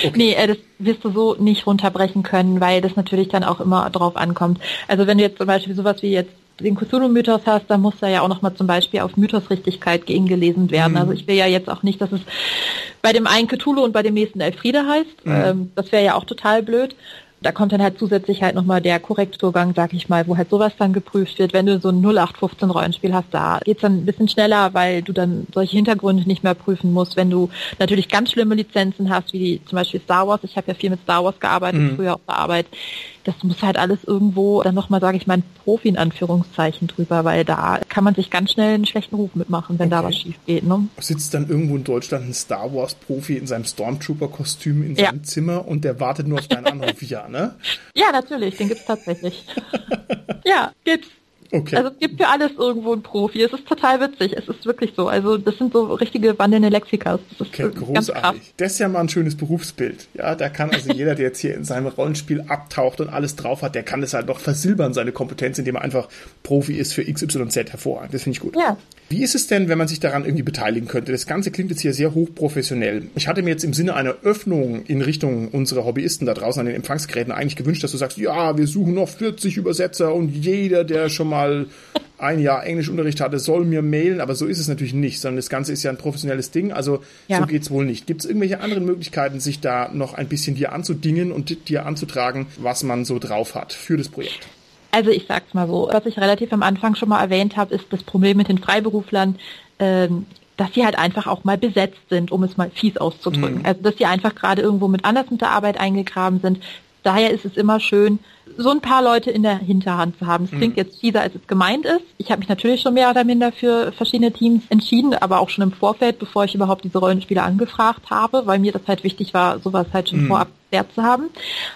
Okay. Nee, äh, das wirst du so nicht runterbrechen können, weil das natürlich dann auch immer drauf ankommt. Also wenn du jetzt zum Beispiel sowas wie jetzt den Cthulhu-Mythos hast, dann muss da ja auch nochmal zum Beispiel auf Mythosrichtigkeit gegengelesen werden. Mhm. Also ich will ja jetzt auch nicht, dass es bei dem einen Cthulhu und bei dem nächsten Elfriede heißt. Mhm. Ähm, das wäre ja auch total blöd da kommt dann halt zusätzlich halt nochmal der Korrekturgang, sag ich mal, wo halt sowas dann geprüft wird. Wenn du so ein 0815 Rollenspiel hast, da geht's dann ein bisschen schneller, weil du dann solche Hintergründe nicht mehr prüfen musst. Wenn du natürlich ganz schlimme Lizenzen hast, wie die, zum Beispiel Star Wars, ich habe ja viel mit Star Wars gearbeitet, mhm. früher auf der Arbeit, das muss halt alles irgendwo dann nochmal, sage ich mal, ein Profi in Anführungszeichen drüber, weil da kann man sich ganz schnell einen schlechten Ruf mitmachen, wenn okay. da was schief geht. Ne? Sitzt dann irgendwo in Deutschland ein Star Wars Profi in seinem Stormtrooper-Kostüm in seinem ja. Zimmer und der wartet nur auf deinen Anruf, ja, ne? Ja, natürlich, den gibt's tatsächlich. ja, gibt's. Okay. Also es gibt für alles irgendwo einen Profi. Es ist total witzig. Es ist wirklich so. Also das sind so richtige wandelnde Lexikas. Das ist okay, großartig. Das ist ja mal ein schönes Berufsbild. Ja, da kann also jeder, der jetzt hier in seinem Rollenspiel abtaucht und alles drauf hat, der kann das halt noch versilbern, seine Kompetenz, indem er einfach Profi ist für XYZ hervorragend. Das finde ich gut. Ja. Wie ist es denn, wenn man sich daran irgendwie beteiligen könnte? Das Ganze klingt jetzt hier sehr hochprofessionell. Ich hatte mir jetzt im Sinne einer Öffnung in Richtung unserer Hobbyisten da draußen an den Empfangsgeräten eigentlich gewünscht, dass du sagst, ja, wir suchen noch 40 Übersetzer und jeder, der schon mal ein Jahr Englischunterricht hatte, soll mir mailen, aber so ist es natürlich nicht, sondern das Ganze ist ja ein professionelles Ding, also ja. so geht's wohl nicht. Gibt es irgendwelche anderen Möglichkeiten, sich da noch ein bisschen dir anzudingen und dir anzutragen, was man so drauf hat für das Projekt? Also ich sag's mal so, was ich relativ am Anfang schon mal erwähnt habe, ist das Problem mit den Freiberuflern, ähm, dass sie halt einfach auch mal besetzt sind, um es mal fies auszudrücken. Mhm. Also dass sie einfach gerade irgendwo mit anders mit der Arbeit eingegraben sind. Daher ist es immer schön, so ein paar Leute in der Hinterhand zu haben. Es klingt mhm. jetzt fieser, als es gemeint ist. Ich habe mich natürlich schon mehr oder minder für verschiedene Teams entschieden, aber auch schon im Vorfeld, bevor ich überhaupt diese Rollenspiele angefragt habe, weil mir das halt wichtig war, sowas halt schon mhm. vorab zu haben.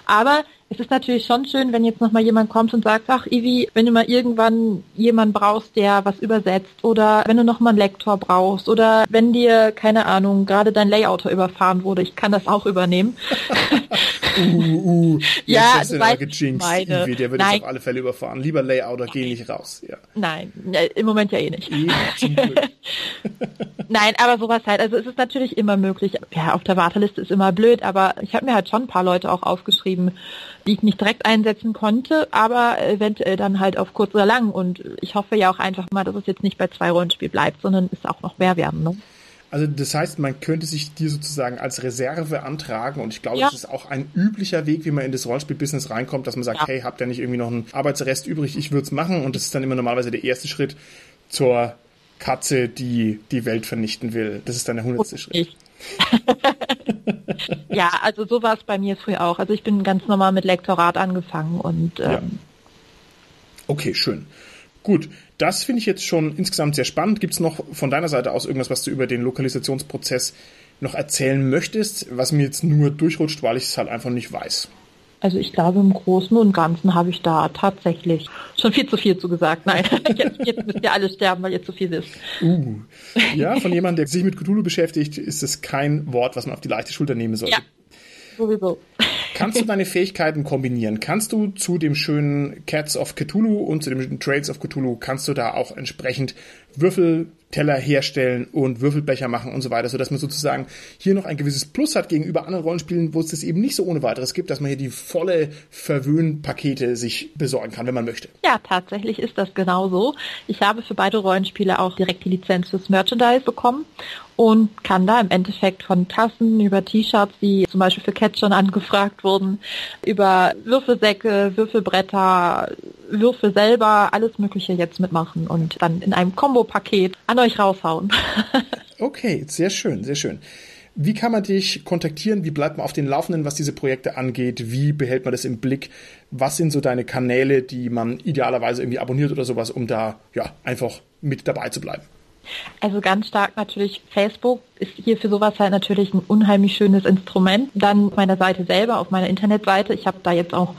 Aber es ist natürlich schon schön, wenn jetzt nochmal jemand kommt und sagt, ach Ivi, wenn du mal irgendwann jemanden brauchst, der was übersetzt oder wenn du nochmal einen Lektor brauchst oder wenn dir, keine Ahnung, gerade dein Layouter überfahren wurde, ich kann das auch übernehmen. uh, uh, ja, das ist weißt, gejinxt, meine. Ivi, der wird Nein. jetzt auf alle Fälle überfahren. Lieber Layouter, geh nicht raus. Ja. Nein, ja, im Moment ja eh nicht. Nein, aber sowas halt. Also es ist natürlich immer möglich. Ja, auf der Warteliste ist immer blöd, aber ich habe mir halt schon ein paar Leute auch aufgeschrieben, die ich nicht direkt einsetzen konnte, aber eventuell dann halt auf kurz oder lang. Und ich hoffe ja auch einfach mal, dass es jetzt nicht bei zwei Rollenspiel bleibt, sondern es auch noch mehr werden. Ne? Also das heißt, man könnte sich dir sozusagen als Reserve antragen und ich glaube, Ja. das ist auch ein üblicher Weg, wie man in das Rollenspiel-Business reinkommt, dass man sagt, Ja. hey, habt ihr nicht irgendwie noch einen Arbeitsrest übrig, ich würde es machen und das ist dann immer normalerweise der erste Schritt zur Katze, die die Welt vernichten will. Das ist dann der hundertste Schritt. Ja, also so war es bei mir früher auch. Also ich bin ganz normal mit Lektorat angefangen und ähm, Ja. Okay, schön. Gut, das finde ich jetzt schon insgesamt sehr spannend. Gibt es noch von deiner Seite aus irgendwas, was du über den Lokalisationsprozess noch erzählen möchtest, was mir jetzt nur durchrutscht, weil ich es halt einfach nicht weiß? Also ich glaube, im Großen und Ganzen habe ich da tatsächlich schon viel zu viel zu gesagt. Nein, jetzt, jetzt müsst ihr alle sterben, weil ihr zu viel wisst. Uh. Ja, von jemandem, der sich mit Cthulhu beschäftigt, ist es kein Wort, was man auf die leichte Schulter nehmen sollte. Ja, sowieso. Kannst du deine Fähigkeiten kombinieren? Kannst du zu dem schönen Cats of Cthulhu und zu dem Trades of Cthulhu, kannst du da auch entsprechend Würfelteller herstellen und Würfelbecher machen und so weiter, sodass man sozusagen hier noch ein gewisses Plus hat gegenüber anderen Rollenspielen, wo es das eben nicht so ohne weiteres gibt, dass man hier die volle Verwöhnpakete sich besorgen kann, wenn man möchte. Ja, tatsächlich ist das genauso. Ich habe für beide Rollenspiele auch direkt die Lizenz fürs Merchandise bekommen und kann da im Endeffekt von Tassen über T-Shirts, die zum Beispiel für Cats schon angefragt wurden, über Würfelsäcke, Würfelbretter, Würfel selber, alles Mögliche jetzt mitmachen und dann in einem Kombo-Paket an euch raushauen. Okay, sehr schön, sehr schön. Wie kann man dich kontaktieren? Wie bleibt man auf den Laufenden, was diese Projekte angeht? Wie behält man das im Blick? Was sind so deine Kanäle, die man idealerweise irgendwie abonniert oder sowas, um da ja einfach mit dabei zu bleiben? Also ganz stark natürlich Facebook ist hier für sowas halt natürlich ein unheimlich schönes Instrument. Dann auf meiner Seite selber, auf meiner Internetseite. Ich habe da jetzt auch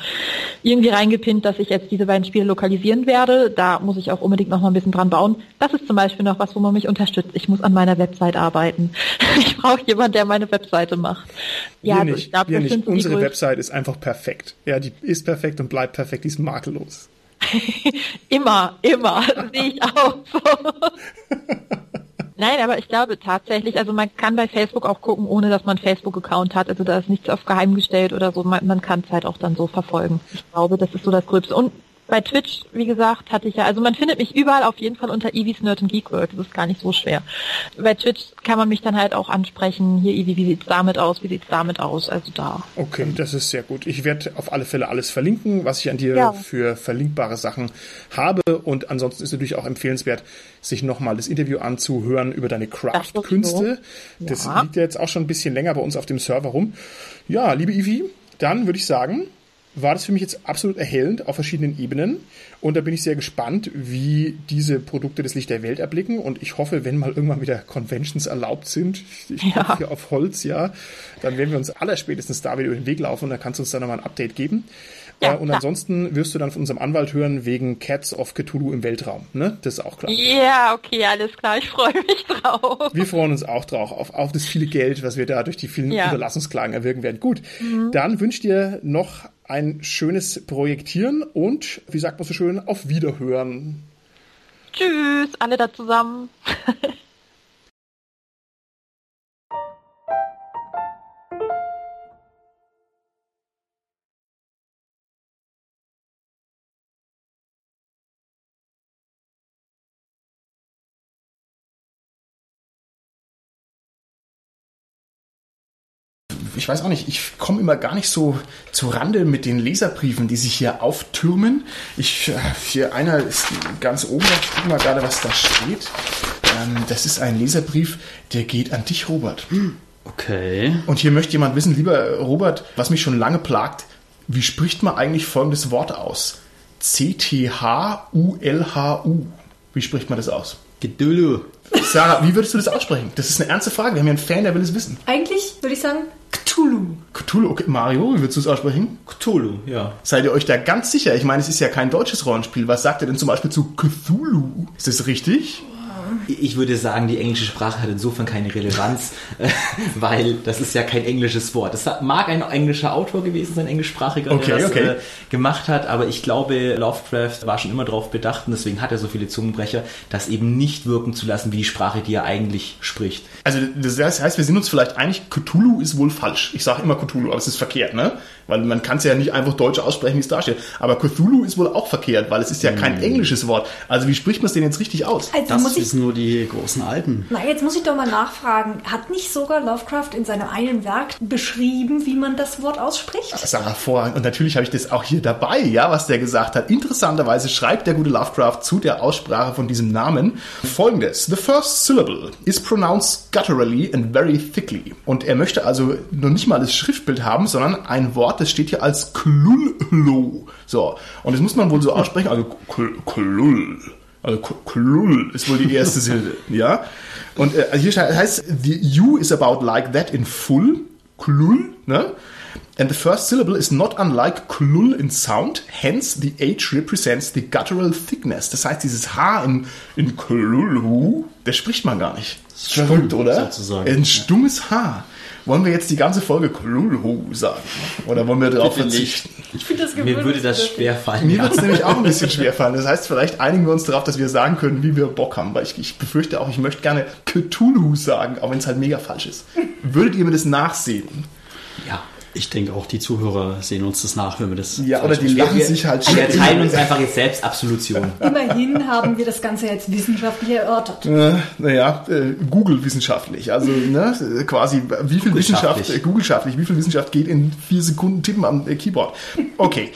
irgendwie reingepinnt, dass ich jetzt diese beiden Spiele lokalisieren werde. Da muss ich auch unbedingt noch mal ein bisschen dran bauen. Das ist zum Beispiel noch was, wo man mich unterstützt. Ich muss an meiner Website arbeiten. Ich brauche jemanden, der meine Webseite macht. Ja, wir also nicht, ich wir das nicht. Unsere Website ist einfach perfekt. Ja, die ist perfekt und bleibt perfekt, die ist makellos. Immer, immer. Sehe ich auch so. Nein, aber ich glaube tatsächlich, also man kann bei Facebook auch gucken, ohne dass man Facebook-Account hat. Also da ist nichts auf geheim gestellt oder so. Man, man kann es halt auch dann so verfolgen. Ich glaube, das ist so das Gröbste. Und bei Twitch, wie gesagt, hatte ich ja, also man findet mich überall auf jeden Fall unter Eevees Nerd and Geek World. Das ist gar nicht so schwer. Bei Twitch kann man mich dann halt auch ansprechen. Hier, Eevee, wie sieht's damit aus? Wie sieht's damit aus? Also da. Okay, das ist sehr gut. Ich werde auf alle Fälle alles verlinken, was ich an dir Ja. für verlinkbare Sachen habe. Und ansonsten ist natürlich auch empfehlenswert, sich nochmal das Interview anzuhören über deine Craft-Künste. Das Ja. liegt ja jetzt auch schon ein bisschen länger bei uns auf dem Server rum. Ja, liebe Ivi, dann würde ich sagen, war das für mich jetzt absolut erhellend auf verschiedenen Ebenen. Und da bin ich sehr gespannt, wie diese Produkte das Licht der Welt erblicken. Und ich hoffe, wenn mal irgendwann wieder Conventions erlaubt sind, ich Ja. hier auf Holz, ja, dann werden wir uns allerspätestens da wieder über den Weg laufen und dann kannst du uns da nochmal ein Update geben. Ja, äh, und klar. ansonsten wirst du dann von unserem Anwalt hören wegen Cats of Cthulhu im Weltraum. Ne? Das ist auch klar. Ja, okay, alles klar. Ich freue mich drauf. Wir freuen uns auch drauf, auf, auf das viele Geld, was wir da durch die vielen Ja. Überlassungsklagen erwirken werden. Gut, dann wünsche ich dir noch ein schönes Projektieren und, wie sagt man so schön, auf Wiederhören. Tschüss, alle da zusammen. Ich weiß auch nicht, ich komme immer gar nicht so zu Rande mit den Leserbriefen, die sich hier auftürmen. Ich, äh, hier einer ist ganz oben, ich guck mal gerade, was da steht. Ähm, das ist ein Leserbrief, der geht an dich, Robert. Okay. Und hier möchte jemand wissen, lieber Robert, was mich schon lange plagt, wie spricht man eigentlich folgendes Wort aus? C-T-H-U-L-H-U. Wie spricht man das aus? Geduldu. Sarah, wie würdest du das aussprechen? Das ist eine ernste Frage. Wir haben hier einen Fan, der will es wissen. Eigentlich würde ich sagen, Cthulhu. Cthulhu. Okay. Mario, wie würdest du es aussprechen? Cthulhu, ja. Seid ihr euch da ganz sicher? Ich meine, es ist ja kein deutsches Rollenspiel. Was sagt ihr denn zum Beispiel zu Cthulhu? Ist das richtig? Ich würde sagen, die englische Sprache hat insofern keine Relevanz, äh, weil das ist ja kein englisches Wort. Es mag ein englischer Autor gewesen sein, englischsprachiger, Okay, der das okay. äh, gemacht hat, aber ich glaube, Lovecraft war schon immer darauf bedacht und deswegen hat er so viele Zungenbrecher, das eben nicht wirken zu lassen wie die Sprache, die er eigentlich spricht. Also das heißt, wir sind uns vielleicht einig, Cthulhu ist wohl falsch. Ich sage immer Cthulhu, aber es ist verkehrt, ne? Weil man kann es ja nicht einfach deutsch aussprechen, wie es da steht. Aber Cthulhu ist wohl auch verkehrt, weil es ist ja kein englisches Wort. Also wie spricht man es denn jetzt richtig aus? Also Das muss ich, nur die großen Alten. na, jetzt muss ich doch mal nachfragen. Hat nicht sogar Lovecraft in seinem einen Werk beschrieben, wie man das Wort ausspricht? Das ist ja hervorragend. Und natürlich habe ich das auch hier dabei, ja, was der gesagt hat. Interessanterweise schreibt der gute Lovecraft zu der Aussprache von diesem Namen folgendes. The first syllable is pronounced gutturally and very thickly. Und er möchte also noch nicht mal das Schriftbild haben, sondern ein Wort, das steht hier als Klullo. So. Und das muss man wohl so aussprechen, also Kl- Klull. Also Klull ist wohl die erste Silbe, ja. Und äh, hier steht- heißt, the U is about like that in full, Klull, ne? And the first syllable is not unlike Klull in sound, hence the H represents the guttural thickness. Das heißt, dieses H in, in Klullu, das spricht man gar nicht. Verrückt, oder? sozusagen. Ein stummes H. Wollen wir jetzt die ganze Folge Klulhu sagen? Oder wollen wir darauf verzichten? Ich finde das Mir würde das schwer fallen. Mir ja. wird es nämlich auch ein bisschen schwer fallen. Das heißt, vielleicht einigen wir uns darauf, dass wir sagen können, wie wir Bock haben. Weil ich, ich befürchte auch, ich möchte gerne Cthulhu sagen, auch wenn es halt mega falsch ist. Würdet ihr mir das nachsehen? Ja. Ich denke auch, die Zuhörer sehen uns das nach, wenn wir das. Ja, oder die Wir, lachen wir, sich halt wir schwer. erteilen uns einfach jetzt selbst Absolution. Immerhin haben wir das Ganze jetzt wissenschaftlich erörtert. Äh, naja, äh, Google wissenschaftlich. Also ne, quasi, wie viel Wissenschaft, äh, Googleschaftlich, wie viel Wissenschaft geht in vier Sekunden tippen am äh, Keyboard. Okay,